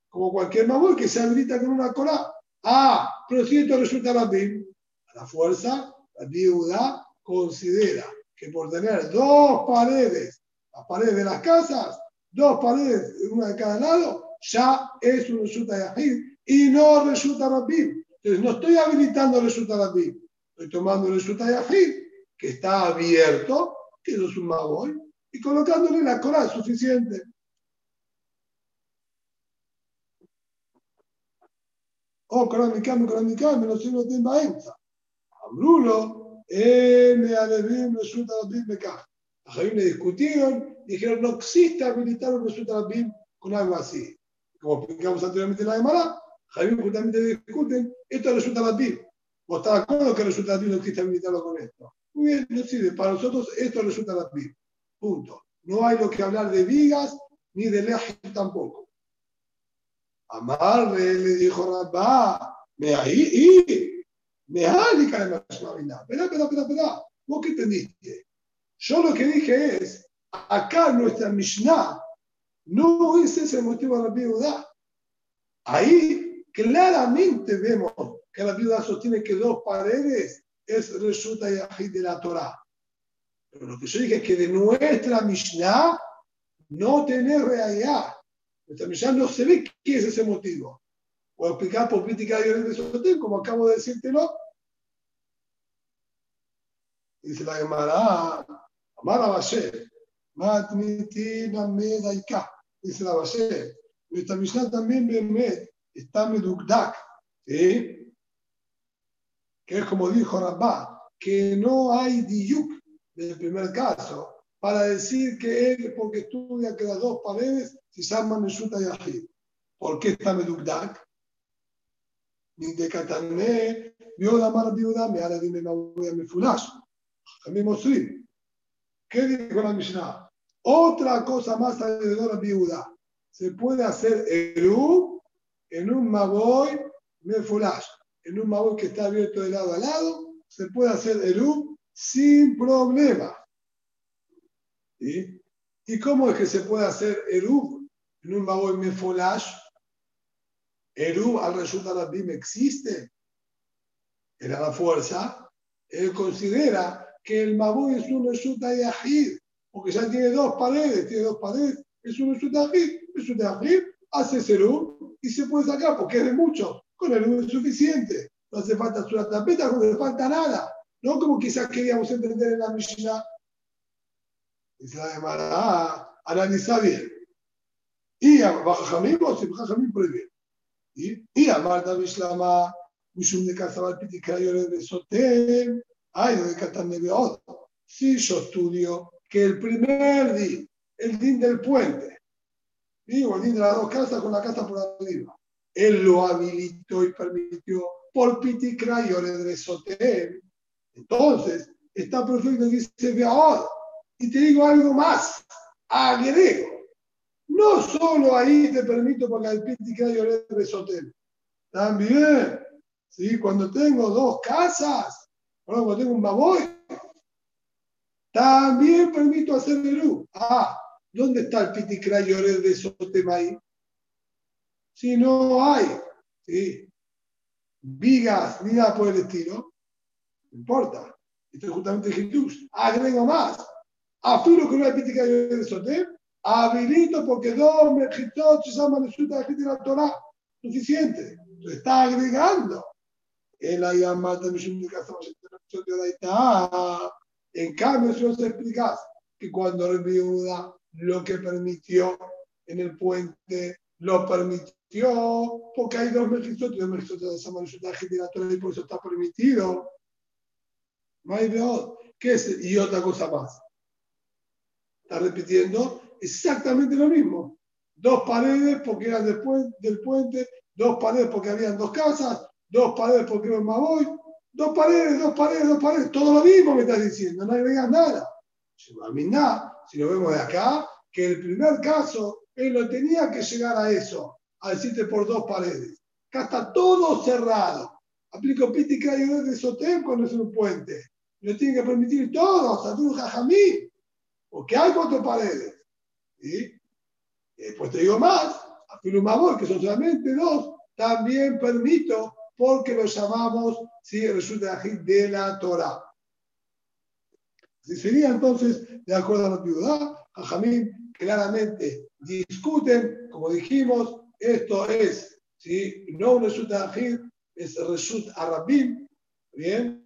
como cualquier Maboy que se habilita con una Corá. Ah, pero si esto resulta Rabim, a la fuerza, Rabbi Yehuda considera que por tener dos paredes, las paredes de las casas, dos paredes, una de cada lado, ya es un resulta Yahid y no resulta Rabim. Entonces no estoy habilitando resulta Rabim, estoy tomando resulta Yahid, que está abierto, que es un Maboy, y colocándole la cola suficiente. Oh, cambio, con mi cambio, no sé, no tengo Abrulo, me alevim resulta Rabim Mekah. Los le discutieron, dijeron, no existe habilitar un resulta Rabim con algo así. Como explicamos anteriormente en la Gemara, Javier justamente discuten, esto resulta Rabim. ¿Vos estás de acuerdo que resulta Rabim no existe habilitarlo con esto? Muy bien, no sirve. Para nosotros esto resulta Rabim. Punto. No hay lo que hablar de vigas ni de lejos tampoco. Amarle le dijo Rabá, me ahí, me de más Espera, espera, espera, espera. ¿Vos qué entendiste? Yo lo que dije es, acá nuestra Mishnah no es ese motivo de la viuda. Ahí claramente vemos que la viuda sostiene que dos paredes es resulta de la Torah. Pero lo que yo dije es que de nuestra Mishnah no tener realidad. Nuestra Mishnah no se ve qué es ese motivo. Puedo explicar por crítica de Sotel, como acabo de decírtelo. Dice la Gemara, Amara Basher, Matmitina Medaika. Dice la Basher, nuestra Mishnah también está Medukdak, ¿sí? Es como dijo Rabá, que no hay diuk del primer caso para decir que él, porque estudia que las dos paredes se llaman Meshuta y Ajid. ¿Por qué está Medukdak? Ni de Katané, vio la mala viuda, me hará dime me a mi fulash. ¿Qué dijo la Mishnah? Otra cosa más alrededor de la viuda. Se puede hacer Eru en un Maboy Mefulash. En un Maboy que está abierto de lado a lado, se puede hacer Eru sin problema. ¿Y cómo es que se puede hacer Eru en un Maboy Mefulash? Eru al resultado de la BIM existe. Era la fuerza. Él considera que el Maboy es un resulta Yahid porque ya tiene dos paredes, tiene dos paredes, es un Yahid, es un Yahid, hace cero y se puede sacar porque es de mucho, con el es suficiente, no hace falta su tapeta, no le falta nada, no como quizás queríamos entender en la Mishnah. Dice la Gemara, analiza bien. Y a Bajamim o si Bajamim prohíbe. Y, a Marta Mishlama, Mishum de Casabal Pitikayo de Sotem, ay, de Katan Nebeot. Si yo estudio que el primer día, el din del puente, digo, el din de las dos casas con la casa por arriba, él lo habilitó y permitió por Pitikra y de Sotel. Entonces, está perfecto, dice, ve ahora. Y te digo algo más, agrego. No solo ahí te permito porque el Pitikra y de Sotel. También, ¿sí? cuando tengo dos casas, cuando tengo un baboy, también permito hacer Eru. Ah, ¿dónde está el piticrayorer de Sotema ahí? Si no hay ¿sí? vigas ni nada por el estilo, no importa. Esto es justamente Jesús. Agrego más. Afiro que no hay piticrayorer de Sotem, habilito porque dos mejitot se llaman resulta de la Torah. Suficiente. Está agregando. Él ahí amata de casa en cambio, si os explicas que cuando el viuda lo que permitió en el puente, lo permitió porque hay dos mejizotes, dos mejizotes de esa manera y por eso está permitido. No hay ¿Qué es? Y otra cosa más. Está repitiendo exactamente lo mismo. Dos paredes porque eran después del puente, dos paredes porque habían dos casas, dos paredes porque era un Maboy, Dos paredes, dos paredes, dos paredes, todo lo mismo me estás diciendo, no agregas nada. Si lo vemos de acá, que el primer caso, él no tenía que llegar a eso, a decirte por dos paredes. Acá está todo cerrado. Aplico pítica y de Sotem cuando es un puente. Lo tiene que permitir todo, hasta tú, jajamí, porque hay cuatro paredes. Y después te digo más, a Filumabor, que son solamente dos, también permito porque lo llamamos ¿sí? resulta de la Torah. Si sería entonces, de acuerdo a la antigüedad, Jajamín claramente discuten, como dijimos, esto es, ¿sí? no un Reshut Ajid, es Reshut Arabim, ¿bien?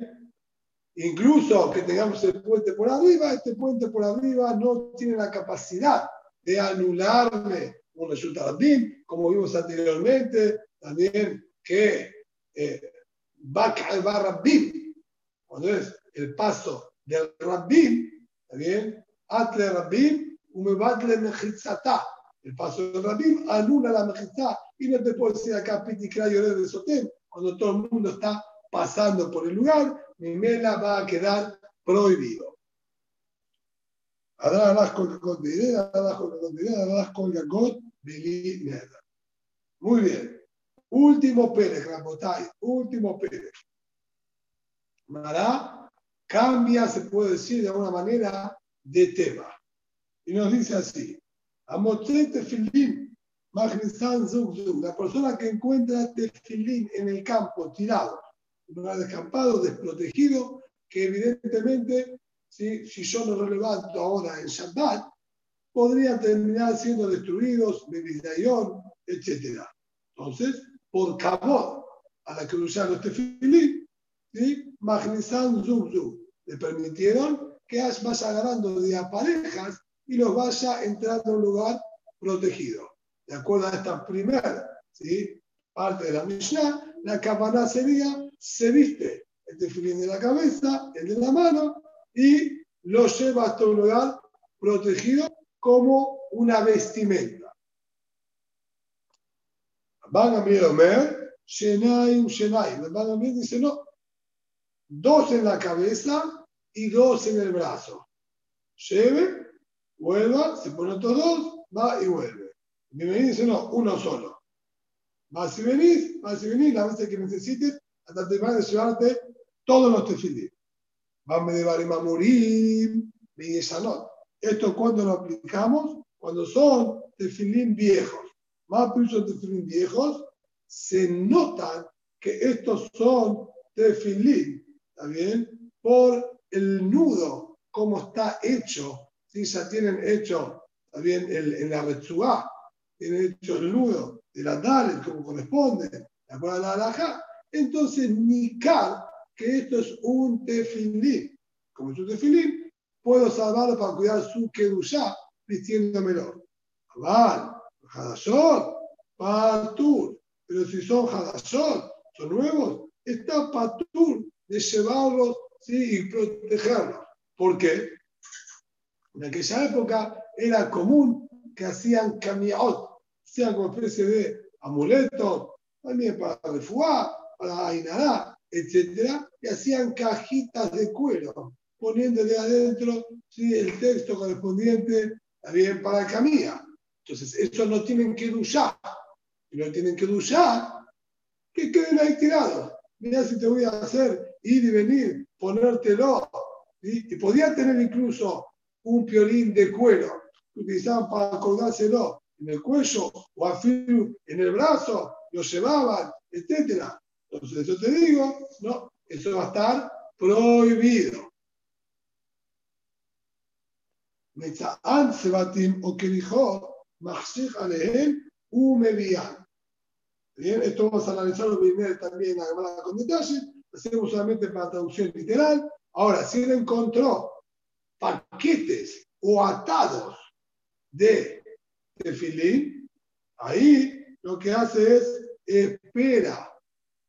Incluso que tengamos el puente por arriba, este puente por arriba no tiene la capacidad de anularme un Reshut Arabim, como vimos anteriormente, también que eh, va Rabbim, cuando es el paso del Rabbim, ¿está bien? Atle Rabbim, Umebatle Mechitzata. El paso del Rabbim anula la Mechitzá y no te puedo decir acá Pitikra de Sotem, cuando todo el mundo está pasando por el lugar, mi mela va a quedar prohibido. Muy bien. Último Pérez, Ramotay, último Pérez. Mará cambia, se puede decir de alguna manera, de tema. Y nos dice así: tefilín, la persona que encuentra tefilín en el campo, tirado, en lugar descampado, desprotegido, que evidentemente si yo lo levanto ahora en Shabbat, podrían terminar siendo destruidos, Bebidayon, etc. Entonces, por cabot a la que usaron este tefilín, ¿sí? Magnizan le permitieron que vaya agarrando de parejas y los vaya entrando a un lugar protegido. De acuerdo a esta primera ¿sí? parte de la Mishnah, la cabana sería, se viste el tefilín de la cabeza, el de la mano, y lo lleva hasta un lugar protegido como una vestimenta. Van a Omer, Shenaim, Shenaim. Van a dice no, dos en la cabeza y dos en el brazo. Lleve, vuelva, se pone todos dos, va y vuelve. Mi dice no, uno solo. Vas y venís, vas y venís, las veces que necesites, hasta te van a llevarte todos los tefilín. Van de Barimamurim, Sanot. Esto cuando lo aplicamos, cuando son tefilín viejos. Más son tefilín viejos, se notan que estos son tefilín, ¿está bien? Por el nudo, cómo está hecho. Ya tienen hecho, ¿está bien? El, en la retzugá, tienen hecho el nudo de la Dalet, como corresponde, de acuerdo a la alhaja. Entonces, ni que esto es un tefilín. Como es un tefilín, puedo salvarlo para cuidar su kedushá vistiéndomelo. Aval, Hadashot, Patur. Pero si son Hadashot, son nuevos, está Patur de llevarlos ¿sí? y protegerlos. ¿Por qué? En aquella época era común que hacían camiot, hacían como especie de amuletos, también para refugiar, para Ainará, etc. Y hacían cajitas de cuero poniéndole adentro ¿sí? el texto correspondiente también para Camilla. Entonces, eso no tienen que duchar. Si no tienen que duchar, que queden ahí tirados. Mira si te voy a hacer ir y venir, ponértelo. Y podía tener incluso un piolín de cuero que utilizaban para colgárselo en el cuello o afirmo en el brazo, lo llevaban, etc. Entonces, eso te digo, no, eso va a estar prohibido. מצען צוותים o que dijo, Alehem Umevian. Bien, esto vamos a analizarlo primero también con detalle, hacemos solamente para traducción literal. Ahora, si él encontró paquetes o atados de tefilín, ahí lo que hace es espera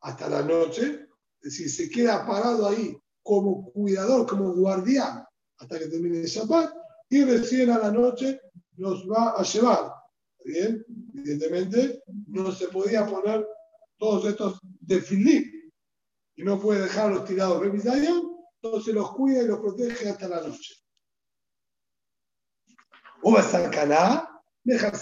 hasta la noche, es decir, se queda parado ahí como cuidador, como guardián, hasta que termine el Shabbat, y recién a la noche nos va a llevar. Bien, evidentemente no se podía poner todos estos de Filip y no puede dejarlos tirados. En entonces los cuida y los protege hasta la noche. O va a sacaná, deja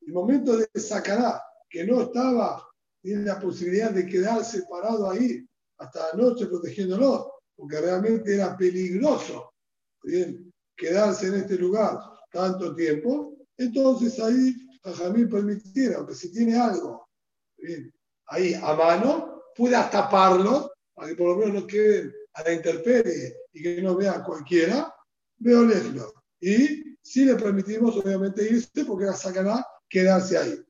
El momento de sacará, que no estaba, tiene la posibilidad de quedarse parado ahí hasta la noche protegiéndolo, porque realmente era peligroso. Bien, quedarse en este lugar tanto tiempo, entonces ahí Jajamín permitiera, aunque si tiene algo ahí a mano, pueda taparlo para que por lo menos no quede a la intemperie y que no vea cualquiera, veo lejos. Y si le permitimos, obviamente, irse porque la sacará quedarse ahí.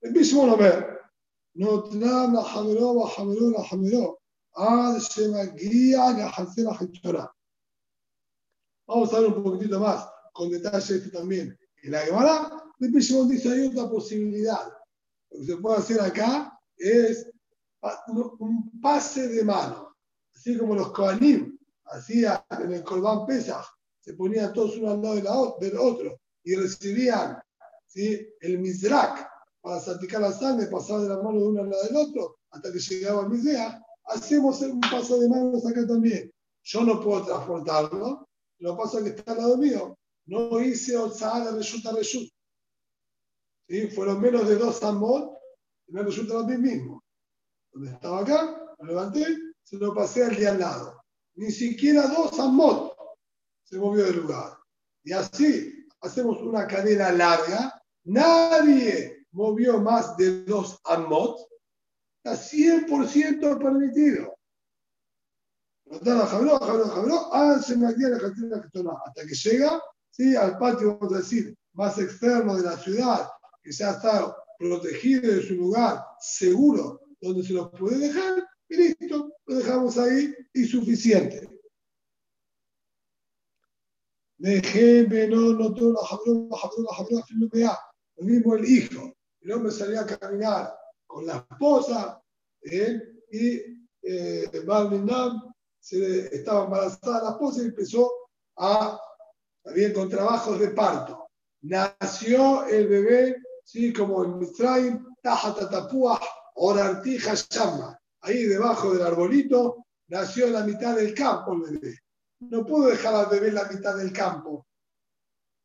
El mismo nombre, no la jameró, la jameró, la jameró, Vamos a ver un poquitito más, con detalle este también. En la Gemara, después dice hay otra posibilidad. Lo que se puede hacer acá es un pase de mano, así como los Kohanim hacían en el Corban Pesach, se ponían todos uno al lado del otro y recibían ¿sí? el Mizrak para salpicar la sangre, pasar de la mano de uno al lado del otro hasta que llegaba el Mizrak. Hacemos un paso de manos acá también. Yo no puedo transportarlo, lo es que está al lado mío. No hice Otzahara resulta Reshut. ¿Sí? Fueron menos de dos Amot y me resulta a mismo. Donde estaba acá, lo levanté, se lo pasé al día al lado. Ni siquiera dos Amot se movió del lugar. Y así hacemos una cadena larga. Nadie movió más de dos Amot. Está 100% permitido. hasta que llega ¿sí? al patio, vamos a decir, más externo de la ciudad, que ya está protegido en su lugar seguro, donde se los puede dejar, y listo, lo dejamos ahí y suficiente. Dejé, no, no todo la el hijo. El hombre salía a caminar con la esposa ¿eh? y eh, se estaba embarazada la esposa y empezó a, también con trabajos de parto. Nació el bebé, sí, como en Mitzrayim, Tajatatapua, Orartija Shama. Ahí debajo del arbolito nació en la mitad del campo el bebé. No puedo dejar al bebé en la mitad del campo.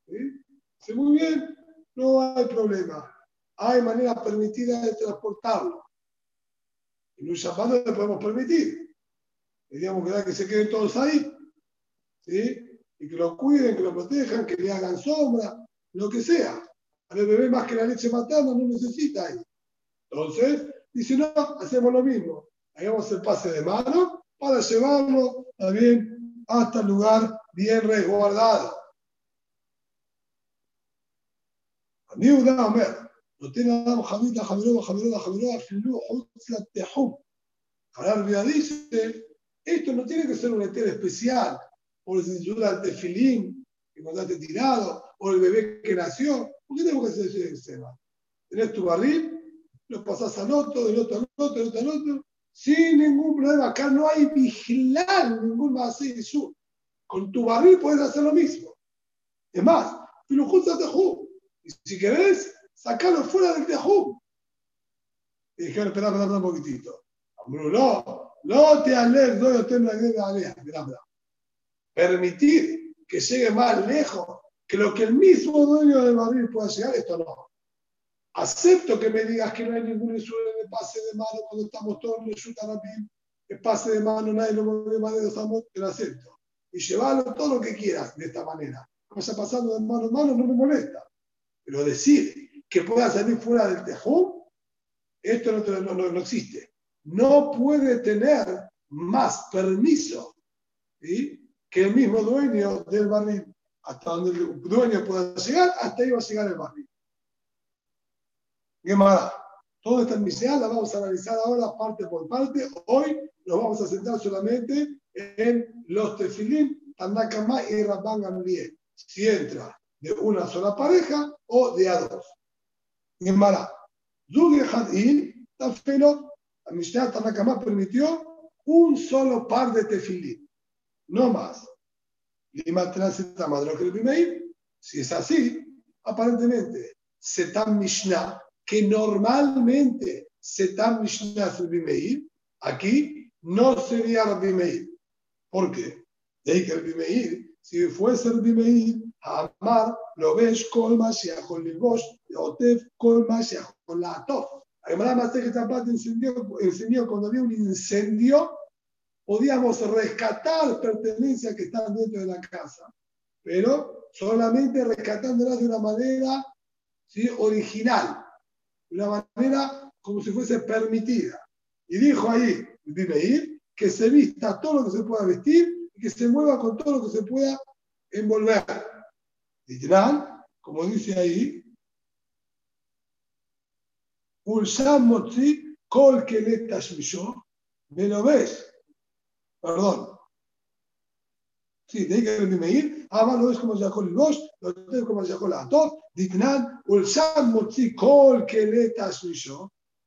¿Sí? Muy bien, no hay problema. Hay manera permitida de transportarlo. En un Shabbat no le podemos permitir. Digamos que, se queden todos ahí. ¿sí? Y que lo cuiden, que lo protejan, que le hagan sombra, lo que sea. El bebé más que la leche materna no necesita ahí. Entonces, dice, no, hacemos lo mismo. Hagamos el pase de mano para llevarlo también hasta el lugar bien resguardado. Amiuda Omer, no tiene Adam Jamita, Jamiroba, Jamiroba, Jamiroba, Filu, Hutzla, Tehum. Ahora dice, esto no tiene que ser un etel especial, por si censura el tefilín que encontraste tirado, o el bebé que nació. ¿Por qué tenemos que hacer ese? Tenés tu barril, lo pasás al otro, del otro al otro, del otro al otro, sin ningún problema. Acá no hay vigilar ningún más Con tu barril puedes hacer lo mismo. Es más, Filujusta Tehum. Y si querés, sacarlo fuera del tejú. Y dijeron, espera, espera, un poquitito. No, no te alejes, no te alejes, Permitir que llegue más lejos que lo que el mismo dueño del barril pueda llegar, esto no. Acepto que me digas que no hay ningún insulto de pase de mano cuando estamos todos en el Shutarabim, que pase de mano, nadie lo mueve de dos amos, te lo acepto. Y llevarlo todo lo que quieras de esta manera. Vaya pasando de mano en mano, no me molesta. Pero decir que pueda salir fuera del tejón, esto no, no, no, existe. No puede tener más permiso que el mismo dueño del barril. Hasta donde el dueño pueda llegar, hasta ahí va a llegar el barril. Más? Todo esta misión la vamos a analizar ahora parte por parte. Hoy nos vamos a centrar solamente en los tefilín, Tanakama y Rabban Gamliel. Si entra de una sola pareja o de a dos. Gemara. Zug Hadin, Tafelo, la Mishnah Tanakama permitió un solo par de tefilín, no más. Lima Transita Madrokel si es así, aparentemente, Setam Mishnah, que normalmente Setam Mishnah es el aquí no sería Rabbi Meir. ¿Por qué? De ahí que Meir, si fuese el Meir, Amar, lo ves colma si con bosque, otef colma si con la atof. Además, más que esta parte encendió, cuando había un incendio, podíamos rescatar pertenencias que están dentro de la casa, pero solamente rescatándolas de una manera ¿sí? original, de una manera como si fuese permitida. Y dijo ahí, ir que se vista todo lo que se pueda vestir y que se mueva con todo lo que se pueda envolver. Literal, como dice ahí, Ulsam Motzi, Kol Kelet ¿me lo ves? Perdón. Ahí que Meir, Ama lo ves como Yahol el Bosch, lo ves como Yahol Atot, Ditnan, Ulsam Motzi, Kol Kelet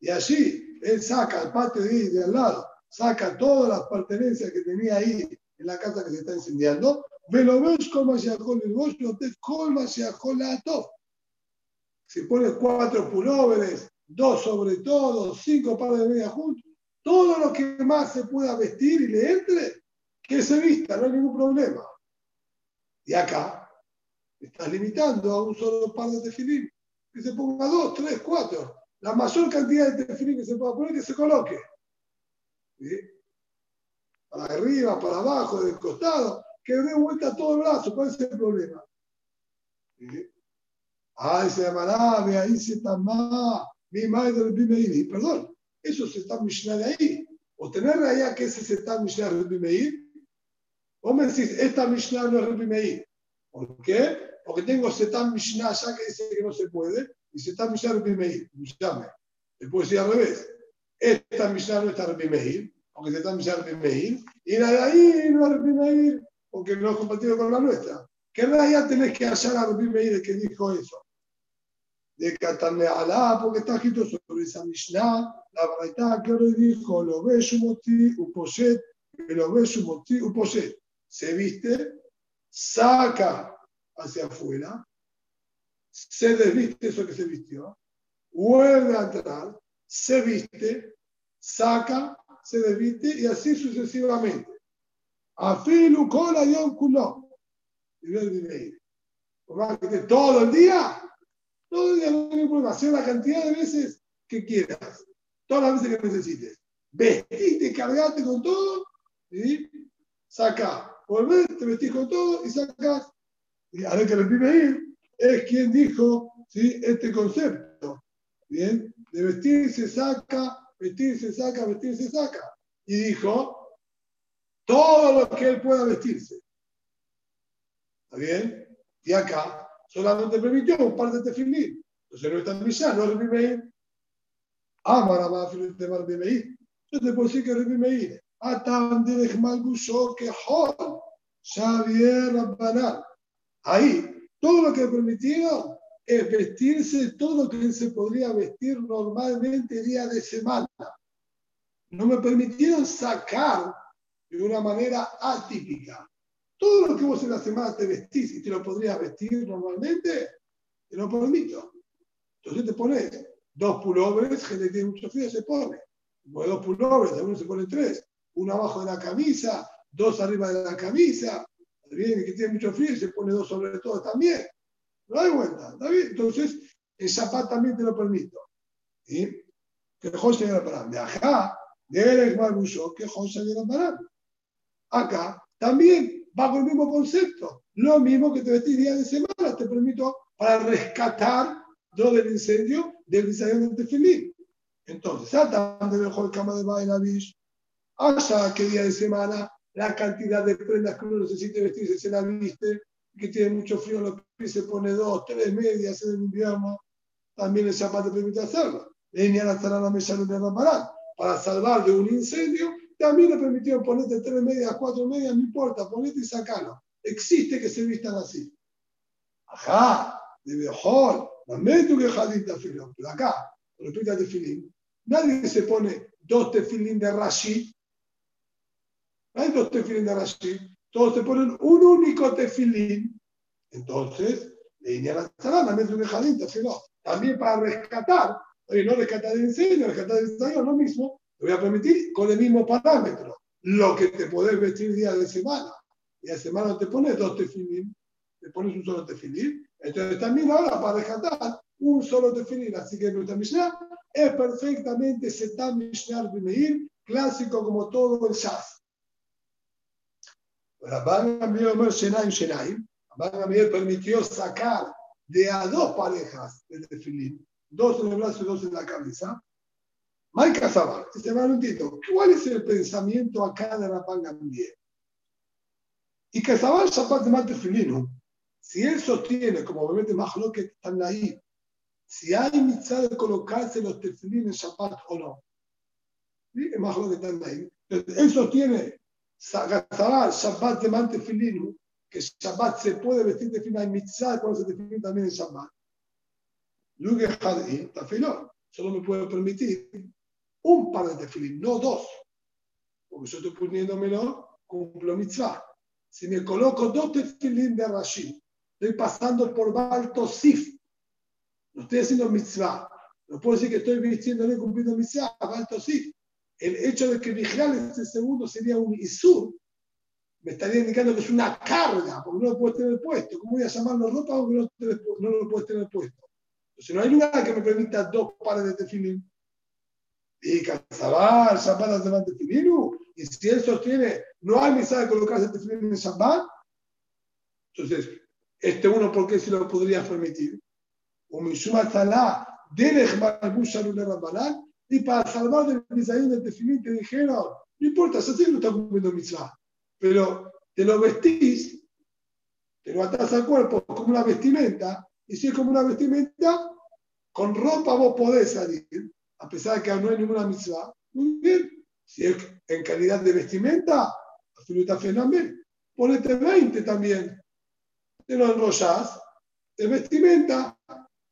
y así él saca al patio de, ahí, de al lado, saca todas las pertenencias que tenía ahí en la casa que se está incendiando, ves como se el bosque, te colma se todo. Si pones cuatro pulóveres, dos sobre todo, cinco pares de medias juntos, todo lo que más se pueda vestir y le entre, que se vista, no hay ningún problema. Y acá, estás limitando a un solo par de tefilín, que se ponga dos, tres, cuatro. La mayor cantidad de tefilín que se pueda poner, que se coloque. Para arriba, para abajo, del costado, que dé vuelta todo el brazo. ¿Cuál es el problema? Ay, se llamará, ahí se más, mi madre del. Perdón, eso se está Mishnah de ahí. O tener allá que ese se está Mishnah del Bimeir, Vos me decís, esta Mishnah no es Rabbi Meir. ¿Por qué? Porque tengo Setam Mishnah ya que dice que no se puede, y Setam Mishnah Rabbi Meir. Llame. Después decir al revés. Esta Mishnah no está Rabbi Meir, porque Setam Mishnah Rabbi Meir, y la de ahí no es Rabbi Meir, porque no es compatible con la nuestra. ¿Qué ya tenés que hallar a Rabbi Meir que dijo eso? De Katane Alá, porque está escrito sobre esa Mishnah, la verdad que hoy dijo, lo ve su moti, uposet, lo ve su moti, uposet se viste, saca hacia afuera, se desviste eso que se vistió, vuelve a se viste, saca, se desviste y así sucesivamente. Afilu cola y culo. Todo el día, todo el día no hay problema, hacer la cantidad de veces que quieras, todas las veces que necesites. Vestite, cargate con todo y saca volvés, te vestís con todo y sacas. Y ahora que el es quien dijo ¿sí? este concepto. Bien, de vestirse saca, vestirse saca, vestirse saca. Y dijo, todo lo que él pueda vestirse. ¿Está bien? Y acá solamente permitió un par de tefilín. Entonces no está en Mishnah, no es Rabbi Meir. Amara va a de Yo te puedo decir que Rabbi Meir Ahí, todo lo que permitieron es vestirse todo lo que se podría vestir normalmente día de semana. No me permitieron sacar de una manera atípica. Todo lo que vos en la semana te vestís y te lo podrías vestir normalmente, te lo permito. Entonces te pones dos pullovers, gente que tiene mucho frío se pone. dos pullovers, algunos se ponen tres uno abajo de la camisa, dos arriba de la camisa, bien, que tiene mucho frío, se pone dos sobre todo también. No hay vuelta, ¿está bien? Entonces, el zapato también te lo permito. ¿Sí? Que José llega para De acá, de Eres Marbuso, que José llega para Acá también, bajo el mismo concepto. Lo mismo que te vestís día de semana, te permito para rescatar lo del incendio del incendio de Tefilín. Entonces, Satan de mejor cama de Bailavish, haya que día de semana la cantidad de prendas que uno necesite vestirse se la viste, que tiene mucho frío en los pies, se pone dos, tres medias en el invierno, también el zapato permite hacerlo. Leña la la mesa de para salvar de un incendio, también le permitió ponerte tres medias, cuatro medias, no importa, ponete y sacalo. Existe que se vistan así. Ajá, de mejor, lamento que jadita filo, pero acá, respecto de filín, nadie se pone dos tefilín de Rashi hay dos tefilín de Rashi, todos te ponen un único tefilín. Entonces, También para rescatar, oye, no rescatar el enseño, rescatar el ensayo, lo mismo, te voy a permitir con el mismo parámetro. Lo que te podés vestir día de semana. Día de semana te pones dos tefilín, te pones un solo tefilín. Entonces también ahora para rescatar un solo tefilín. Así que nuestra Mishnah es perfectamente Setam Mishnah Bimeir, clásico como todo el Shaz. Rabban Gamliel Omer Shenaim Shenaim, Rabban Gamliel permitió sacar de a dos parejas de tefilín, dos en el brazo y dos en la cabeza. Mike Sabar, este no entiendo, ¿cuál es el pensamiento acá de Rabban Gamliel? Y que Sabar Shabbat de Matefilino, si él sostiene, como obviamente más lo que están ahí, si hay mitzvah de colocarse los tefilín en Shabbat o no. ¿Sí? Más lo que están ahí. Él sostiene Shabbat de mante filino, que Shabbat se puede vestir de fina en cuando se define también en Shabbat. Lugue Hadi, tafilón, solo me puedo permitir un par de tefilín, no dos. Porque yo estoy poniéndomelo, cumplo mitzvah. Si me coloco dos tefilín de Rashi, estoy pasando por Balto Sif. No estoy haciendo mitzvah. No puedo decir que estoy vistiendo y cumpliendo mitzvah, Balto Sif el hecho de que vigilar este segundo sería un isur, me estaría indicando que es una carga, porque no lo puedes tener puesto. ¿Cómo voy a llamarlo ropa porque no, no lo puedes tener puesto? Entonces no hay lugar que me permita dos pares de tefilín. Y Kazabar, Shabbat de tefilín. Y si él sostiene, no hay necesidad de colocarse tefilín en Shabbat, entonces, este uno, ¿por qué se lo podría permitir? O Mishuma Talá, Derech Malbusha Lule Rabbanán, y para salvar del Misaín del Tefilín te dijeron, no importa, sé que no está cumpliendo mitzvah, pero te lo vestís, te lo atás al cuerpo como una vestimenta, y si es como una vestimenta, con ropa vos podés salir, a pesar de que no hay ninguna mitzvah. Muy bien. Si es en calidad de vestimenta, absoluta fenómeno. Ponete 20 también. Te lo enrollás, de vestimenta.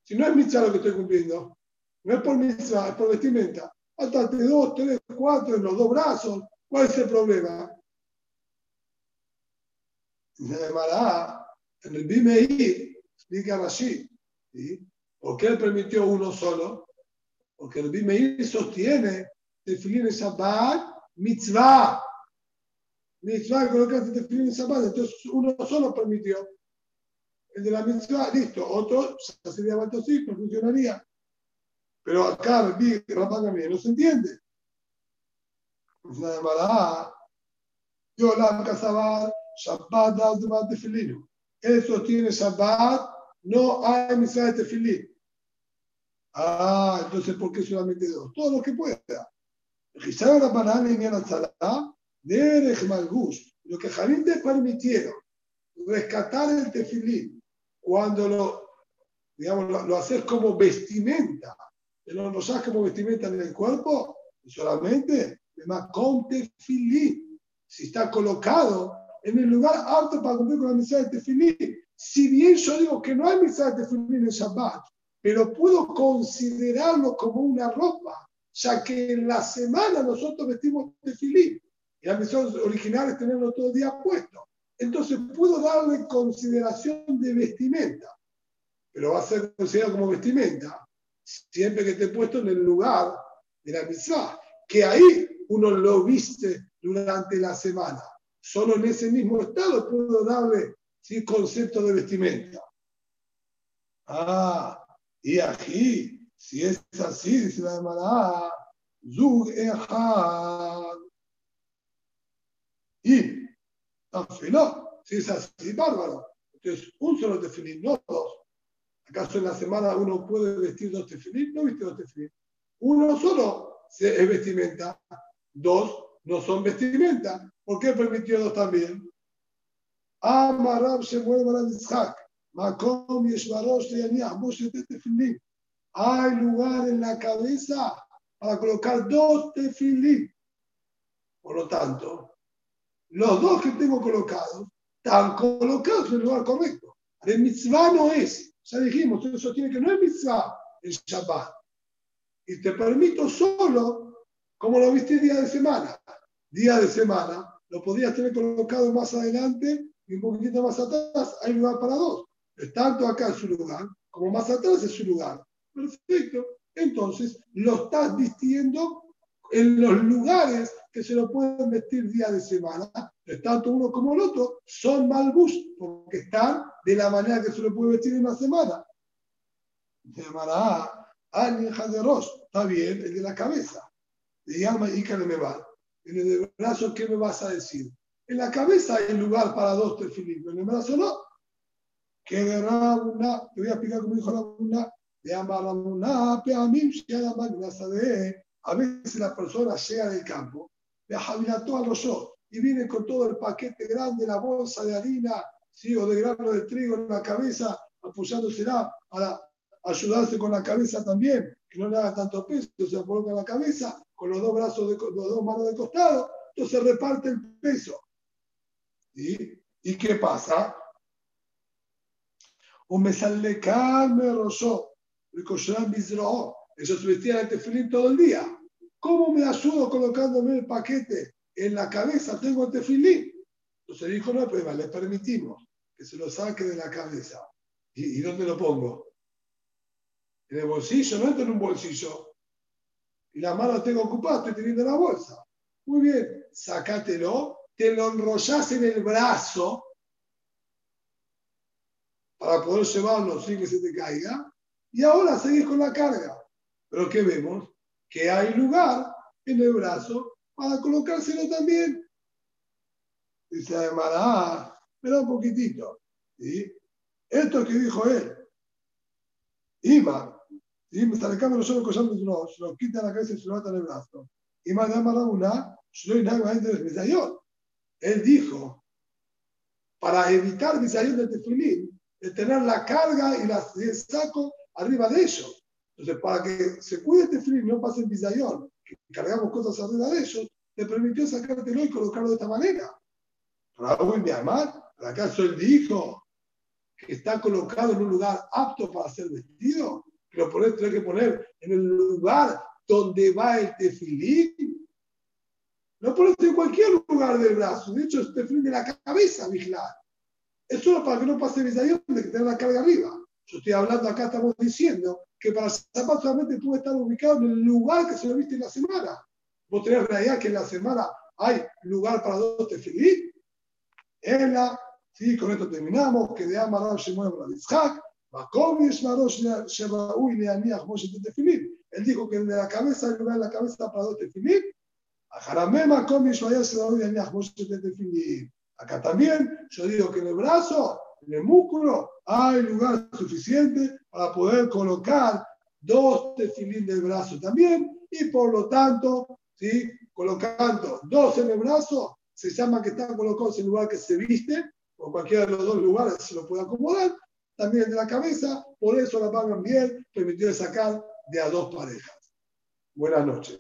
Si no es mitzvah lo que estoy cumpliendo, no es por mitzvah, es por vestimenta. Atate dos, tres, cuatro en los dos brazos. ¿Cuál es el problema? Se en el Bimeir, explica así. ¿Por qué él permitió uno solo? Porque el Bimeir sostiene definir el Shabbat mitzvah. Mitzvah colocaste definir el Shabbat, entonces uno solo permitió. El de la mitzvah, listo. Otro ya sería sí, no funcionaría. Pero acá, Rabban no se entiende. Se llamará Yo la Kasabar, Shabbat de Tefilino. Él sostiene Shabbat, no hay mitzvah de Tefilín. Ah, entonces, ¿por qué solamente dos? Todo lo que pueda. Lo que Jarín te permitieron rescatar el tefilín cuando lo, digamos, lo, haces como vestimenta, lo usas como vestimenta en el cuerpo, solamente. Con tefilín, si está colocado en el lugar apto para cumplir con la misa de tefilín. Si bien yo digo que no hay misa de tefilín en Shabbat, pero puedo considerarlo como una ropa, ya que en la semana nosotros vestimos tefilín y la misión original es tenerlo todo el día puesto. Entonces puedo darle consideración de vestimenta, pero va a ser considerado como vestimenta siempre que esté puesto en el lugar de la misa, que ahí uno lo viste durante la semana. Solo en ese mismo estado puedo darle ¿sí? concepto de vestimenta. Ah, y aquí, si es así, dice la hermana, Zug Echad. Y, no, si es así, bárbaro. Entonces, un solo tefilín, no dos. ¿Acaso en la semana uno puede vestir dos tefilín? No viste dos tefilín. Uno solo es vestimenta, dos no son vestimenta. ¿Por qué permitió dos también? Amarab se mueve a Yitzhak. Makom Yeshvarosh Tefilín. Hay lugar en la cabeza para colocar dos tefilín. Por lo tanto, los dos que tengo colocados están colocados en el lugar correcto. El mitzvah no es, ya dijimos, eso tiene que no es mitzvah el Shabbat. Y te permito solo, como lo viste día de semana. Día de semana, lo podrías tener colocado más adelante y un poquitito más atrás, hay lugar para dos tanto acá en su lugar como más atrás en su lugar. Perfecto. Entonces, lo estás vistiendo en los lugares que se lo pueden vestir día de semana. Tanto uno como el otro son malbus, porque están de la manera que se lo puede vestir en una semana. Se llamará Anja de Ross. Está bien, el de la cabeza. De llama y me va. En el brazo, ¿qué me vas a decir? En la cabeza hay lugar para dos tefilín, en el brazo no que de Rabuna, te voy a explicar cómo dijo Rabuna, de Amarabuna, Peamim, de a veces la persona llega del campo, de Javilató a los y viene con todo el paquete grande, la bolsa de harina, ¿sí? o de grano de trigo en la cabeza, apoyándosela para ayudarse con la cabeza también, que no le haga tanto peso, se coloca la cabeza con los dos brazos, de, los dos manos de costado, entonces reparte el peso. ¿Y qué pasa? o me sale me rosó, Ellos vestían el tefilín todo el día. ¿Cómo me ayudo colocándome el paquete en la cabeza? Tengo el tefilín. Entonces dijo, no, pues le permitimos que se lo saque de la cabeza. ¿Y, dónde lo pongo? En el bolsillo, no entro en un bolsillo. Y la mano tengo ocupada, estoy teniendo la bolsa. Muy bien, sácatelo, te lo enrollás en el brazo para poder llevarlo sin que se te caiga, y ahora seguís con la carga. Pero ¿qué vemos? Que hay lugar en el brazo para colocárselo también. Dice además, pero un poquitito. ¿sí? Esto que dijo él, Ima, ¿sí? me sale los ojos cosando no, se lo quita la cabeza y se lo mata en el brazo. Ima de Amarabuna, él dijo para evitar bisayon de tefilín, de tener la carga y, la, el saco arriba de ellos. Entonces, para que se cuide el tefilín y no pase el bisayón, que cargamos cosas arriba de ellos, le permitió sacártelo y colocarlo de esta manera. Raúl mi amar, ¿acaso él dijo que está colocado en un lugar apto para ser vestido? Que lo pones, tiene que poner en el lugar donde va el tefilín. No pones en cualquier lugar del brazo. De hecho, es tefilín de la cabeza, vigilar. Es solo para que no pase visayón de que tenga la carga arriba. Yo estoy hablando acá, estamos diciendo que para zapato solamente puede estar ubicado en el lugar que se lo viste en la semana. Vos tenés realidad que en la semana hay lugar para dos tefilín. En la, sí, con esto terminamos, que de Amaral Shemuel Radizhak, Makomish Marosh Sheraui Neaniach Moshe Tefilín. Él dijo que de la cabeza hay lugar en la cabeza para dos tefilín. Ajaramé Makomish Vaya Sheraui Neaniach Moshe Tefilín. Acá también yo digo que en el brazo, en el músculo, hay lugar suficiente para poder colocar dos tefilín del brazo también y por lo tanto, ¿sí? colocando dos en el brazo, se llama que están colocados en el lugar que se viste, o cualquiera de los dos lugares se lo puede acomodar, también de la cabeza, por eso la pagan bien, permitió sacar de a dos parejas. Buenas noches.